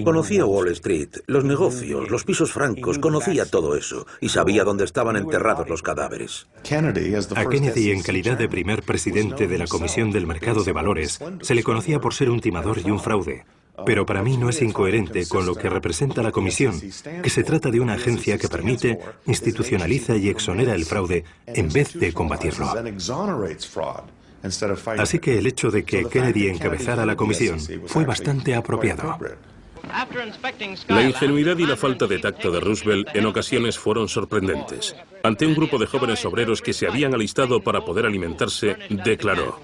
Conocía Wall Street, los negocios, los pisos francos, conocía todo eso y sabía dónde estaban enterrados los cadáveres. A Kennedy, en calidad de primer presidente de la Comisión del Mercado de Valores, se le conocía por ser un timador y un fraude. Pero para mí no es incoherente con lo que representa la Comisión, que se trata de una agencia que permite, institucionaliza y exonera el fraude en vez de combatirlo. Así que el hecho de que Kennedy encabezara la comisión fue bastante apropiado. La ingenuidad y la falta de tacto de Roosevelt en ocasiones fueron sorprendentes. Ante un grupo de jóvenes obreros que se habían alistado para poder alimentarse, declaró,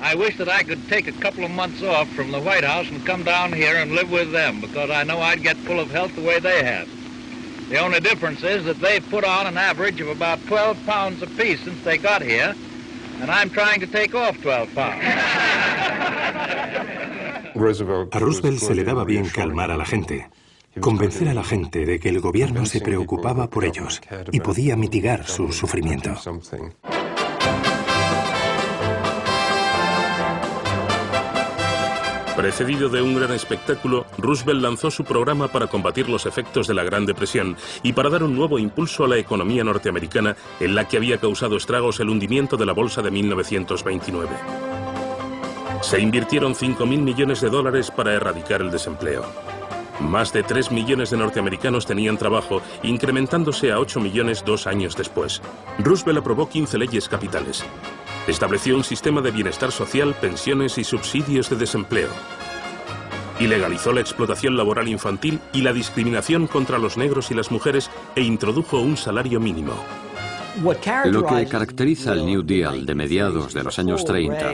I wish that I could take a couple of months off from the White House and come down here and live with them because I know I'd get full of health the way they have. The only difference is that they've put on an average of about 12 pounds apiece since they got here, and I'm trying to take off 12 pounds. A Roosevelt se le daba bien calmar a la gente, convencer a la gente de que el gobierno se preocupaba por ellos y podía mitigar su sufrimiento. Precedido de un gran espectáculo, Roosevelt lanzó su programa para combatir los efectos de la Gran Depresión y para dar un nuevo impulso a la economía norteamericana en la que había causado estragos el hundimiento de la bolsa de 1929. Se invirtieron 5.000 millones de dólares para erradicar el desempleo. Más de 3 millones de norteamericanos tenían trabajo, incrementándose a 8 millones dos años después. Roosevelt aprobó 15 leyes capitales. Estableció un sistema de bienestar social, pensiones y subsidios de desempleo. Y legalizó la explotación laboral infantil y la discriminación contra los negros y las mujeres e introdujo un salario mínimo. Lo que caracteriza el New Deal de mediados de los años 30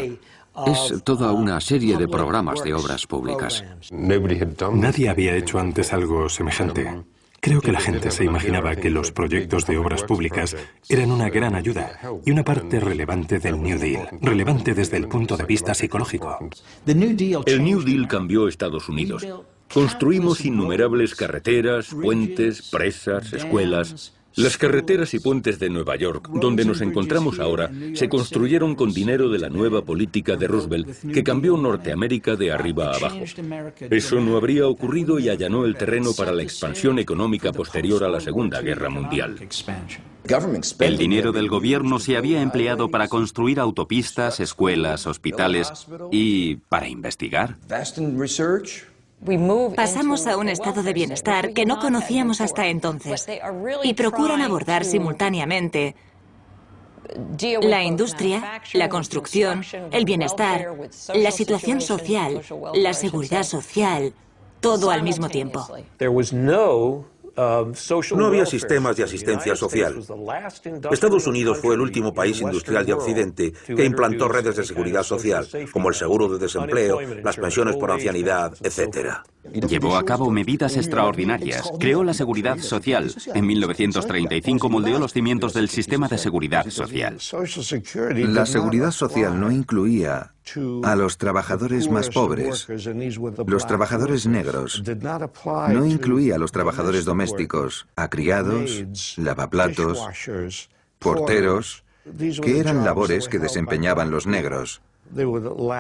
es toda una serie de programas de obras públicas. Nadie había hecho antes algo semejante. Creo que la gente se imaginaba que los proyectos de obras públicas eran una gran ayuda y una parte relevante del New Deal, relevante desde el punto de vista psicológico. El New Deal cambió Estados Unidos. Construimos innumerables carreteras, puentes, presas, escuelas. Las carreteras y puentes de Nueva York, donde nos encontramos ahora, se construyeron con dinero de la nueva política de Roosevelt que cambió Norteamérica de arriba a abajo. Eso no habría ocurrido y allanó el terreno para la expansión económica posterior a la Segunda Guerra Mundial. El dinero del gobierno se había empleado para construir autopistas, escuelas, hospitales y para investigar. Pasamos a un estado de bienestar que no conocíamos hasta entonces y procuran abordar simultáneamente la industria, la construcción, el bienestar, la situación social, la seguridad social, todo al mismo tiempo. No había sistemas de asistencia social. Estados Unidos fue el último país industrial de Occidente que implantó redes de seguridad social, como el seguro de desempleo, las pensiones por ancianidad, etc. Llevó a cabo medidas extraordinarias. Creó la seguridad social. En 1935 moldeó los cimientos del sistema de seguridad social. La seguridad social no incluía a los trabajadores más pobres, los trabajadores negros. No incluía a los trabajadores domésticos, a criados, lavaplatos, porteros, que eran labores que desempeñaban los negros.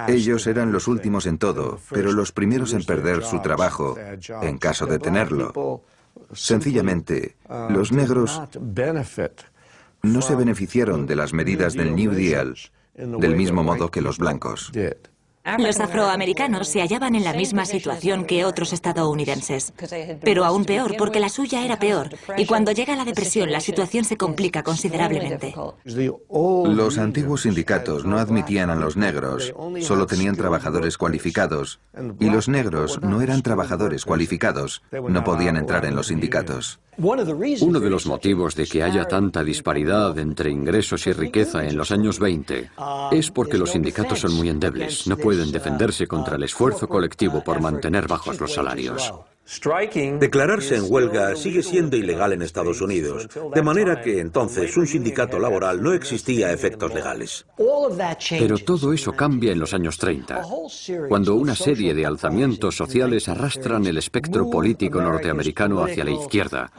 Ellos eran los últimos en todo, pero los primeros en perder su trabajo, en caso de tenerlo. Sencillamente, los negros no se beneficiaron de las medidas del New Deal del mismo modo que los blancos. Los afroamericanos se hallaban en la misma situación que otros estadounidenses, pero aún peor porque la suya era peor. y cuando llega la depresión la situación se complica considerablemente. Los antiguos sindicatos no admitían a los negros, solo tenían trabajadores cualificados. Y los negros no eran trabajadores cualificados, no podían entrar en los sindicatos. Uno de los motivos de que haya tanta disparidad entre ingresos y riqueza en los años 20 es porque los sindicatos son muy endebles, no pueden defenderse contra el esfuerzo colectivo por mantener bajos los salarios. Declararse en huelga sigue siendo ilegal en Estados Unidos, de manera que entonces un sindicato laboral no existía a efectos legales. Pero todo eso cambia en los años 30, cuando una serie de alzamientos sociales arrastran el espectro político norteamericano hacia la izquierda,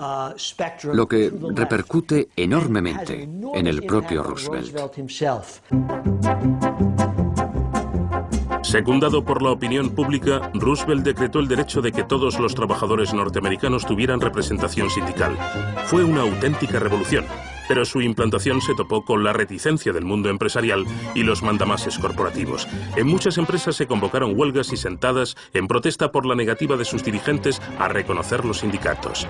lo que repercute enormemente en el propio Roosevelt. Secundado por la opinión pública, Roosevelt decretó el derecho de que todos los trabajadores norteamericanos tuvieran representación sindical. Fue una auténtica revolución, pero su implantación se topó con la reticencia del mundo empresarial y los mandamases corporativos. En muchas empresas se convocaron huelgas y sentadas en protesta por la negativa de sus dirigentes a reconocer los sindicatos.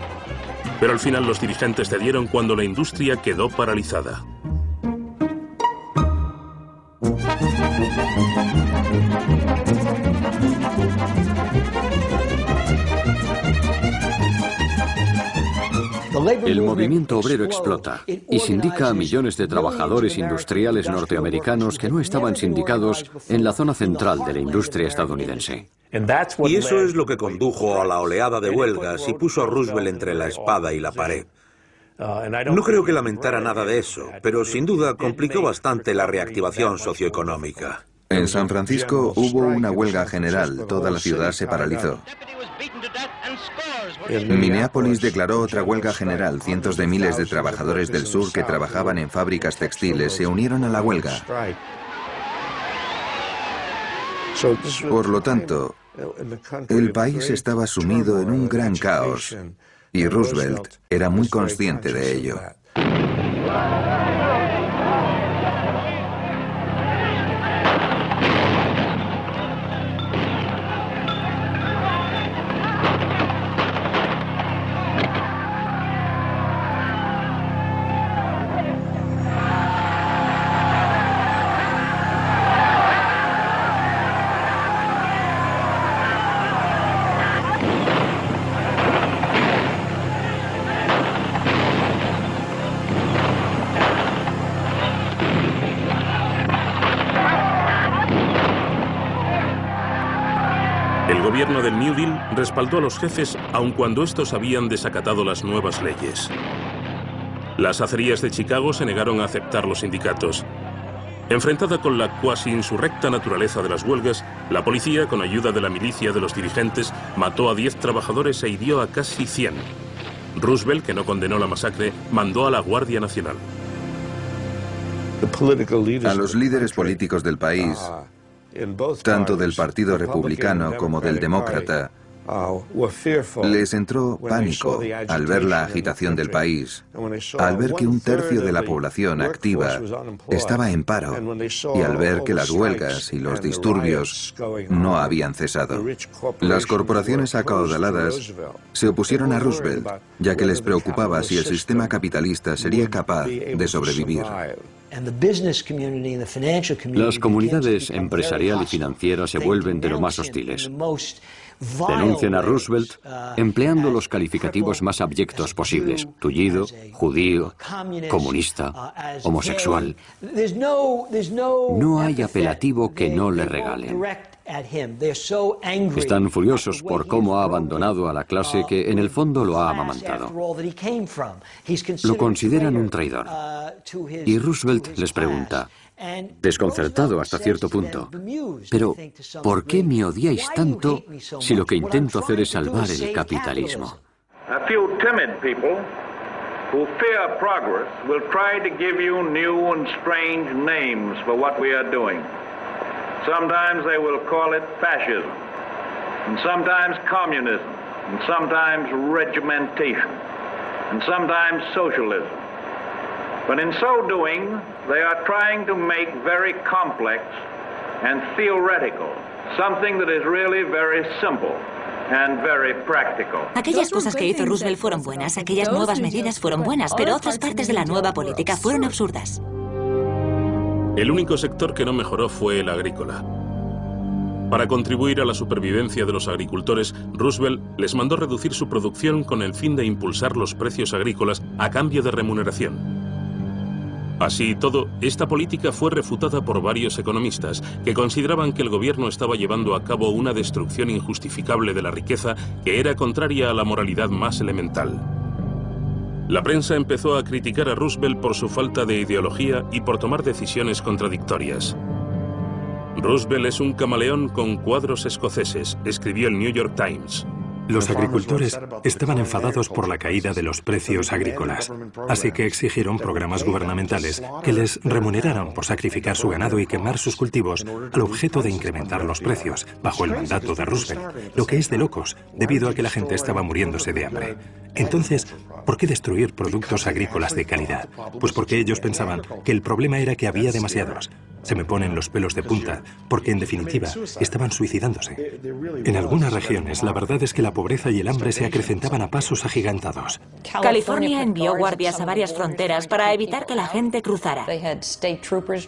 Pero al final los dirigentes cedieron cuando la industria quedó paralizada. El movimiento obrero explota y sindica a millones de trabajadores industriales norteamericanos que no estaban sindicados en la zona central de la industria estadounidense. Y eso es lo que condujo a la oleada de huelgas y puso a Roosevelt entre la espada y la pared. No creo que lamentara nada de eso, pero sin duda complicó bastante la reactivación socioeconómica. En San Francisco hubo una huelga general, toda la ciudad se paralizó. Minneapolis declaró otra huelga general. Cientos de miles de trabajadores del sur que trabajaban en fábricas textiles se unieron a la huelga. Por lo tanto, El país estaba sumido en un gran caos y Roosevelt era muy consciente de ello. Respaldó a los jefes aun cuando estos habían desacatado las nuevas leyes. Las acerías de Chicago se negaron a aceptar los sindicatos. Enfrentada con la cuasi insurrecta naturaleza de las huelgas, la policía, con ayuda de la milicia de los dirigentes, mató a 10 trabajadores e hirió a casi 100. Roosevelt, que no condenó la masacre, mandó a la Guardia Nacional. A los líderes políticos del país tanto del Partido Republicano como del Demócrata, les entró pánico al ver la agitación del país, al ver que un tercio de la población activa estaba en paro y al ver que las huelgas y los disturbios no habían cesado. Las corporaciones acaudaladas se opusieron a Roosevelt, ya que les preocupaba si el sistema capitalista sería capaz de sobrevivir. Las comunidades empresarial y financiera se vuelven de lo más hostiles. Denuncian a Roosevelt empleando los calificativos más abyectos posibles, tullido, judío, comunista, homosexual. No hay apelativo que no le regalen. Están furiosos por cómo ha abandonado a la clase que en el fondo lo ha amamantado. Lo consideran un traidor. Y Roosevelt les pregunta, desconcertado hasta cierto punto, pero ¿por qué me odiáis tanto si lo que intento hacer es salvar el capitalismo? who fear progress will try to give you new and strange names for what we are doing. Sometimes they will call it fascism, and sometimes communism, and sometimes regimentation, and sometimes socialism. But in so doing, they are trying to make very complex and theoretical something that is really very simple. And very practical. Aquellas cosas que hizo Roosevelt fueron buenas, aquellas nuevas medidas fueron buenas, pero otras partes de la nueva política fueron absurdas. El único sector que no mejoró fue el agrícola. Para contribuir a la supervivencia de los agricultores, Roosevelt les mandó reducir su producción con el fin de impulsar los precios agrícolas a cambio de remuneración. Así y todo, esta política fue refutada por varios economistas que consideraban que el gobierno estaba llevando a cabo una destrucción injustificable de la riqueza que era contraria a la moralidad más elemental. La prensa empezó a criticar a Roosevelt por su falta de ideología y por tomar decisiones contradictorias. Roosevelt es un camaleón con cuadros escoceses, escribió el New York Times. Los agricultores estaban enfadados por la caída de los precios agrícolas, así que exigieron programas gubernamentales que les remuneraran por sacrificar su ganado y quemar sus cultivos al objeto de incrementar los precios, bajo el mandato de Roosevelt, lo que es de locos, debido a que la gente estaba muriéndose de hambre. Entonces, ¿por qué destruir productos agrícolas de calidad? Pues porque ellos pensaban que el problema era que había demasiados. Se me ponen los pelos de punta, porque en definitiva estaban suicidándose. En algunas regiones, la verdad es que la pobreza y el hambre se acrecentaban a pasos agigantados. California envió guardias a varias fronteras para evitar que la gente cruzara.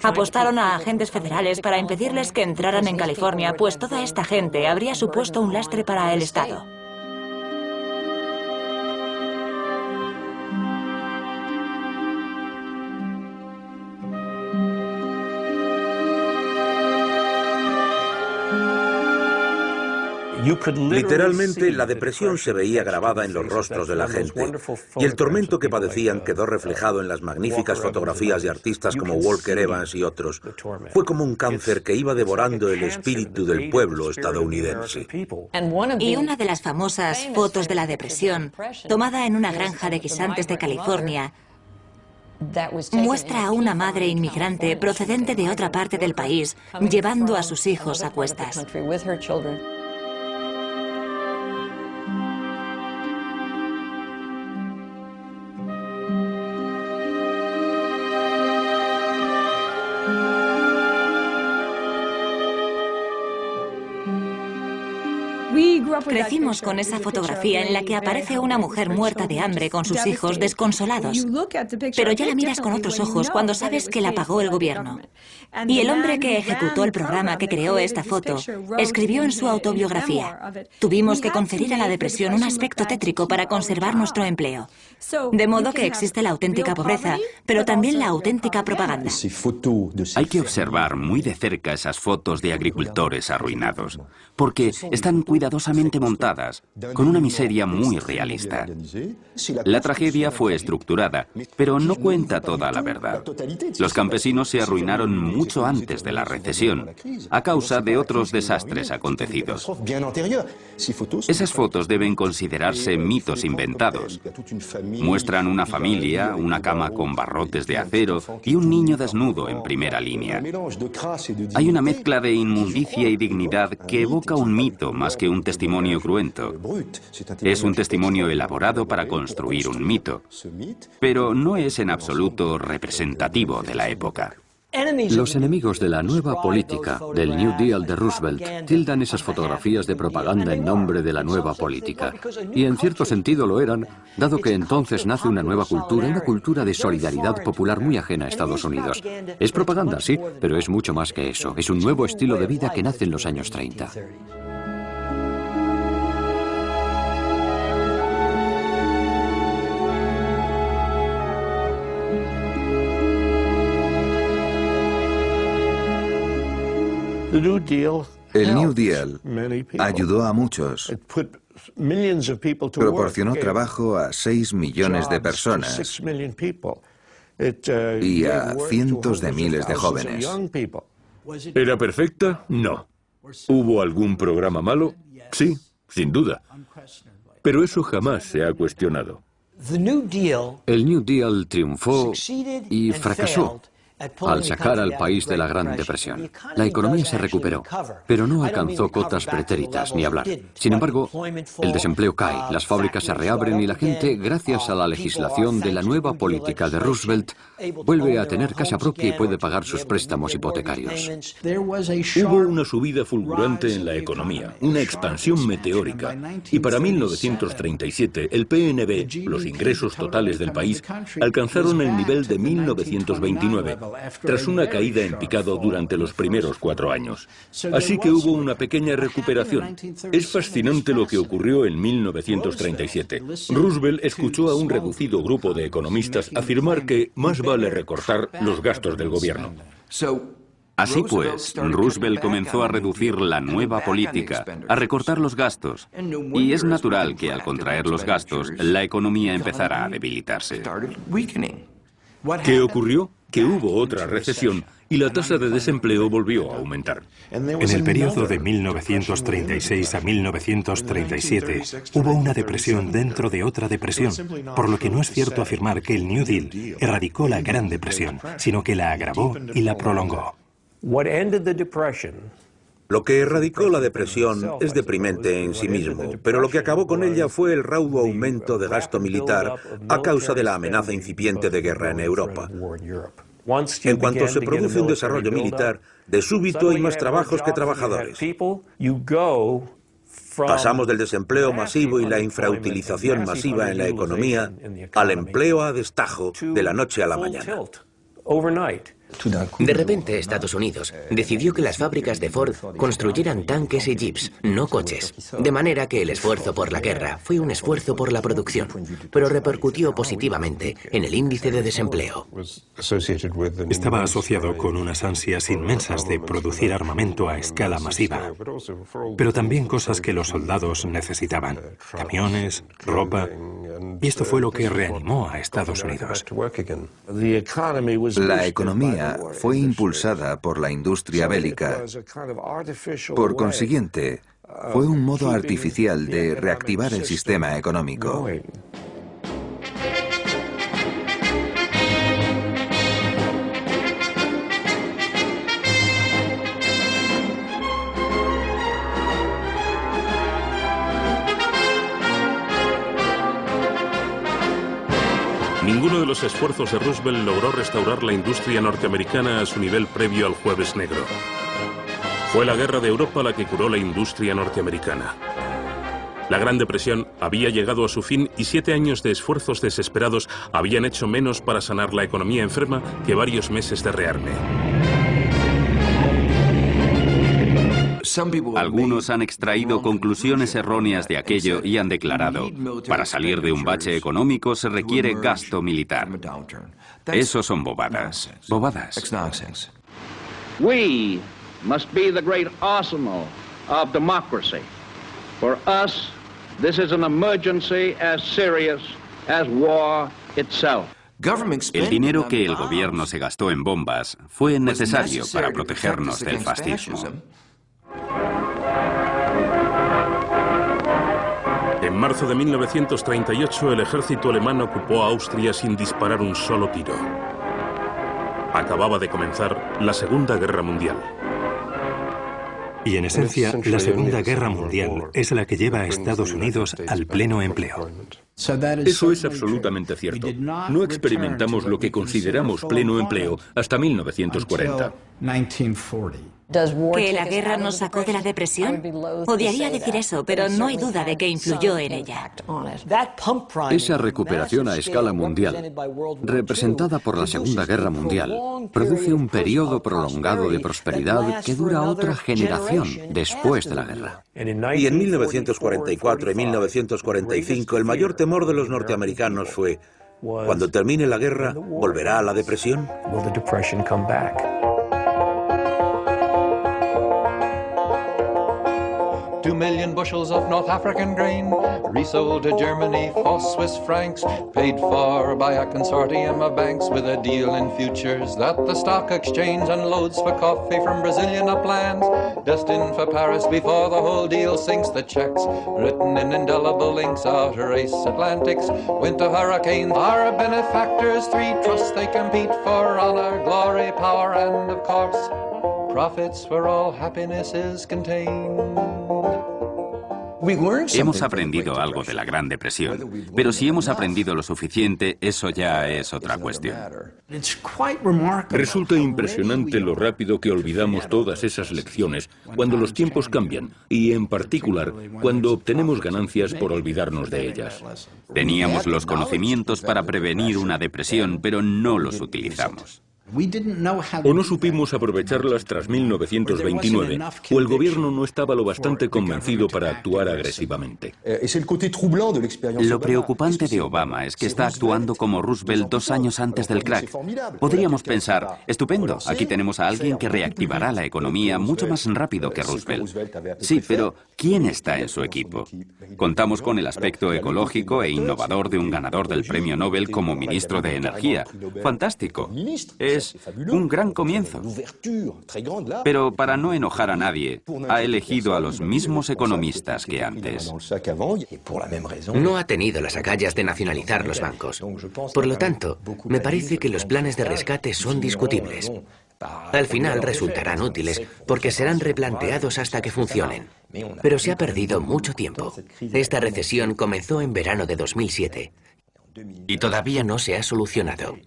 Apostaron a agentes federales para impedirles que entraran en California, pues toda esta gente habría supuesto un lastre para el Estado. Literalmente, la depresión se veía grabada en los rostros de la gente y el tormento que padecían quedó reflejado en las magníficas fotografías de artistas como Walker Evans y otros. Fue como un cáncer que iba devorando el espíritu del pueblo estadounidense. Y una de las famosas fotos de la depresión, tomada en una granja de guisantes de California, muestra a una madre inmigrante procedente de otra parte del país llevando a sus hijos a cuestas. Crecimos con esa fotografía en la que aparece una mujer muerta de hambre con sus hijos desconsolados. Pero ya la miras con otros ojos. Cuando sabes que la pagó el gobierno. Y el hombre que ejecutó el programa que creó esta foto escribió en su autobiografía, tuvimos que conferir a la depresión un aspecto tétrico para conservar nuestro empleo. De modo que existe la auténtica pobreza, pero también la auténtica propaganda. Hay que observar muy de cerca esas fotos de agricultores arruinados, porque están cuidadosamente montadas, con una miseria muy realista. La tragedia fue estructurada, pero no cuenta toda la verdad. Los campesinos se arruinaron mucho antes de la recesión, a causa de otros desastres acontecidos. Esas fotos deben considerarse mitos inventados. Muestran una familia, una cama con barrotes de acero y un niño desnudo en primera línea. Hay una mezcla de inmundicia y dignidad que evoca un mito más que un testimonio Es un testimonio elaborado para construir un mito, pero no es en absoluto representativo de la época. Los enemigos de la nueva política, del New Deal de Roosevelt, tildan esas fotografías de propaganda en nombre de la nueva política. Y en cierto sentido lo eran, dado que entonces nace una nueva cultura, una cultura de solidaridad popular muy ajena a Estados Unidos. Es propaganda, sí, pero es mucho más que eso. Es un nuevo estilo de vida que nace en los años 30. El New Deal ayudó a muchos. Proporcionó trabajo a 6 millones de personas y a cientos de miles de jóvenes. ¿Era perfecta? No. ¿Hubo algún programa malo? Sí, sin duda. Pero eso jamás se ha cuestionado. El New Deal triunfó y fracasó al sacar al país de la Gran Depresión. La economía se recuperó, pero no alcanzó cotas pretéritas ni hablar. Sin embargo, el desempleo cae, las fábricas se reabren y la gente, gracias a la legislación de la nueva política de Roosevelt, vuelve a tener casa propia y puede pagar sus préstamos hipotecarios. Hubo una subida fulgurante en la economía, una expansión meteórica, y para 1937 el PNB, los ingresos totales del país, alcanzaron el nivel de 1929 tras una caída en picado durante los primeros cuatro años. Así que hubo una pequeña recuperación. Es fascinante lo que ocurrió en 1937. Roosevelt escuchó a un reducido grupo de economistas afirmar que más vale recortar los gastos del gobierno. Así pues, Roosevelt comenzó a reducir la nueva política, a recortar los gastos, y es natural que al contraer los gastos, la economía empezara a debilitarse. ¿Qué ocurrió? Que hubo otra recesión y la tasa de desempleo volvió a aumentar. En el periodo de 1936 a 1937 hubo una depresión dentro de otra depresión, por lo que no es cierto afirmar que el New Deal erradicó la Gran Depresión, sino que la agravó y la prolongó. Lo que erradicó la depresión es deprimente en sí mismo, pero lo que acabó con ella fue el raudo aumento de gasto militar a causa de la amenaza incipiente de guerra en Europa. En cuanto se produce un desarrollo militar, de súbito hay más trabajos que trabajadores. Pasamos del desempleo masivo y la infrautilización masiva en la economía al empleo a destajo de la noche a la mañana. De repente, Estados Unidos decidió que las fábricas de Ford construyeran tanques y jeeps, no coches. De manera que el esfuerzo por la guerra fue un esfuerzo por la producción, pero repercutió positivamente en el índice de desempleo. Estaba asociado con unas ansias inmensas de producir armamento a escala masiva, pero también cosas que los soldados necesitaban, camiones, ropa, y esto fue lo que reanimó a Estados Unidos. La economía fue impulsada por la industria bélica. Por consiguiente, fue un modo artificial de reactivar el sistema económico. Ninguno de los esfuerzos de Roosevelt logró restaurar la industria norteamericana a su nivel previo al Jueves Negro. Fue la guerra de Europa la que curó la industria norteamericana. La Gran Depresión había llegado a su fin y siete años de esfuerzos desesperados habían hecho menos para sanar la economía enferma que varios meses de rearme. Algunos han extraído conclusiones erróneas de aquello y han declarado, para salir de un bache económico se requiere gasto militar. Eso son bobadas. Bobadas. We must be the great arsenal of democracy. For us, this is an emergency as serious as war itself. El dinero que el gobierno se gastó en bombas fue necesario para protegernos del fascismo. En marzo de 1938 el ejército alemán ocupó Austria sin disparar un solo tiro. Acababa de comenzar la Segunda Guerra Mundial. Y en esencia, la Segunda Guerra Mundial es la que lleva a Estados Unidos al pleno empleo. Eso es absolutamente cierto. No experimentamos lo que consideramos pleno empleo hasta 1940. ¿Que la guerra nos sacó de la depresión? Odiaría decir eso, pero no hay duda de que influyó en ella. Esa recuperación a escala mundial, representada por la Segunda Guerra Mundial, produce un periodo prolongado de prosperidad que dura otra generación después de la guerra. Y en 1944 y 1945 el mayor temor de los norteamericanos fue, cuando termine la guerra, ¿volverá a la depresión? Two million bushels of North African grain, resold to Germany for Swiss francs, paid for by a consortium of banks with a deal in futures that the stock exchange unloads for coffee from Brazilian uplands, destined for Paris before the whole deal sinks. The checks, written in indelible inks, outer race Atlantics, winter hurricanes, our benefactors, three trusts they compete for honor, glory, power, and of course, profits where all happiness is contained. Hemos aprendido algo de la Gran Depresión, pero si hemos aprendido lo suficiente, eso ya es otra cuestión. Resulta impresionante lo rápido que olvidamos todas esas lecciones cuando los tiempos cambian y, en particular, cuando obtenemos ganancias por olvidarnos de ellas. Teníamos los conocimientos para prevenir una depresión, pero no los utilizamos. O no supimos aprovecharlas tras 1929, o el gobierno no estaba lo bastante convencido para actuar agresivamente. Lo preocupante de Obama es que está actuando como Roosevelt dos años antes del crack. Podríamos pensar, estupendo, aquí tenemos a alguien que reactivará la economía mucho más rápido que Roosevelt. Sí, pero ¿quién está en su equipo? Contamos con el aspecto ecológico e innovador de un ganador del premio Nobel como ministro de Energía. Fantástico un gran comienzo. Pero para no enojar a nadie, ha elegido a los mismos economistas que antes. No ha tenido las agallas de nacionalizar los bancos. Por lo tanto, me parece que los planes de rescate son discutibles. Al final resultarán útiles porque serán replanteados hasta que funcionen. Pero se ha perdido mucho tiempo. Esta recesión comenzó en verano de 2007 y todavía no se ha solucionado.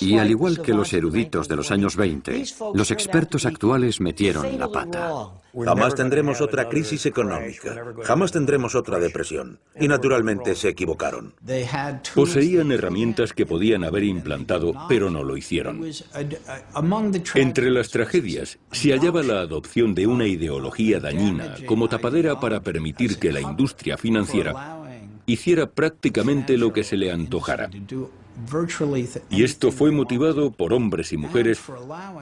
Y al igual que los eruditos de los años 20, los expertos actuales metieron la pata. Jamás tendremos otra crisis económica, jamás tendremos otra depresión. Y naturalmente se equivocaron. Poseían herramientas que podían haber implantado, pero no lo hicieron. Entre las tragedias se hallaba la adopción de una ideología dañina como tapadera para permitir que la industria financiera hiciera prácticamente lo que se le antojara. Y esto fue motivado por hombres y mujeres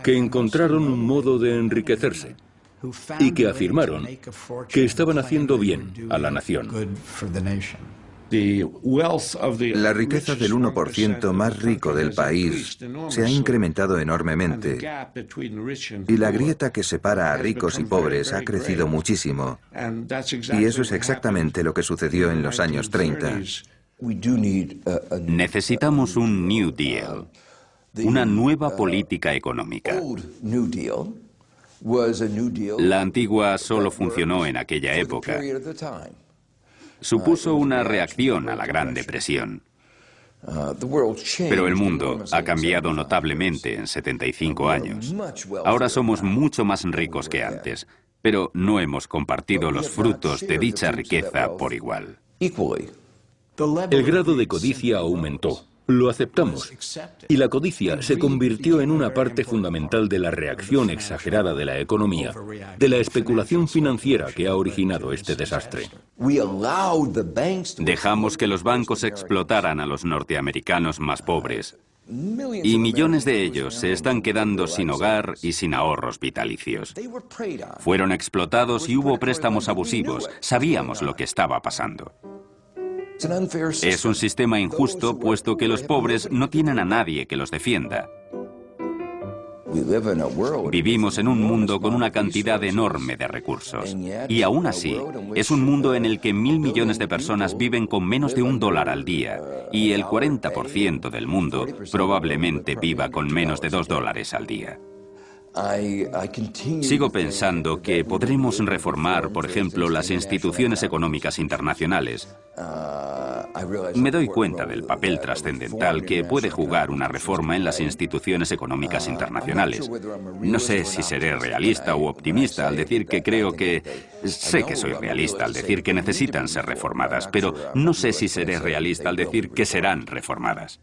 que encontraron un modo de enriquecerse y que afirmaron que estaban haciendo bien a la nación. La riqueza del 1% más rico del país se ha incrementado enormemente y la grieta que separa a ricos y pobres ha crecido muchísimo. Y eso es exactamente lo que sucedió en los años 30. Necesitamos un New Deal, una nueva política económica. La antigua solo funcionó en aquella época supuso una reacción a la Gran Depresión. Pero el mundo ha cambiado notablemente en 75 años. Ahora somos mucho más ricos que antes. pero no hemos compartido los frutos de dicha riqueza por igual. El grado de codicia aumentó. Lo aceptamos. Y la codicia se convirtió en una parte fundamental de la reacción exagerada de la economía, de la especulación financiera que ha originado este desastre. Dejamos que los bancos explotaran a los norteamericanos más pobres. Y millones de ellos se están quedando sin hogar y sin ahorros vitalicios. Fueron explotados y hubo préstamos abusivos. Sabíamos lo que estaba pasando. Es un sistema injusto puesto que los pobres no tienen a nadie que los defienda. Vivimos en un mundo con una cantidad enorme de recursos. Y aún así, es un mundo en el que mil millones de personas viven con menos de un dólar al día. Y el 40% del mundo probablemente viva con menos de dos dólares al día. Sigo pensando que podremos reformar, por ejemplo, las instituciones económicas internacionales. Me doy cuenta del papel trascendental que puede jugar una reforma en las instituciones económicas internacionales. No sé si seré realista o optimista al decir que creo que... Sé que soy realista al decir que necesitan ser reformadas, pero no sé si seré realista al decir que serán reformadas.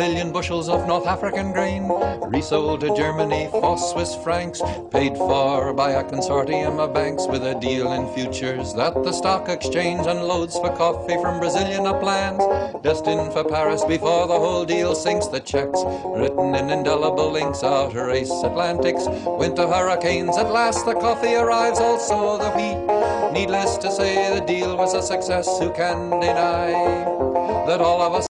Million bushels of North African grain, resold to Germany for Swiss francs, paid for by a consortium of banks with a deal in futures that the stock exchange unloads for coffee from Brazilian uplands, destined for Paris before the whole deal sinks. The checks written in indelible inks out race Atlantics, winter hurricanes. At last the coffee arrives, also the wheat. Needless to say, the deal was a success. Who can deny that all of us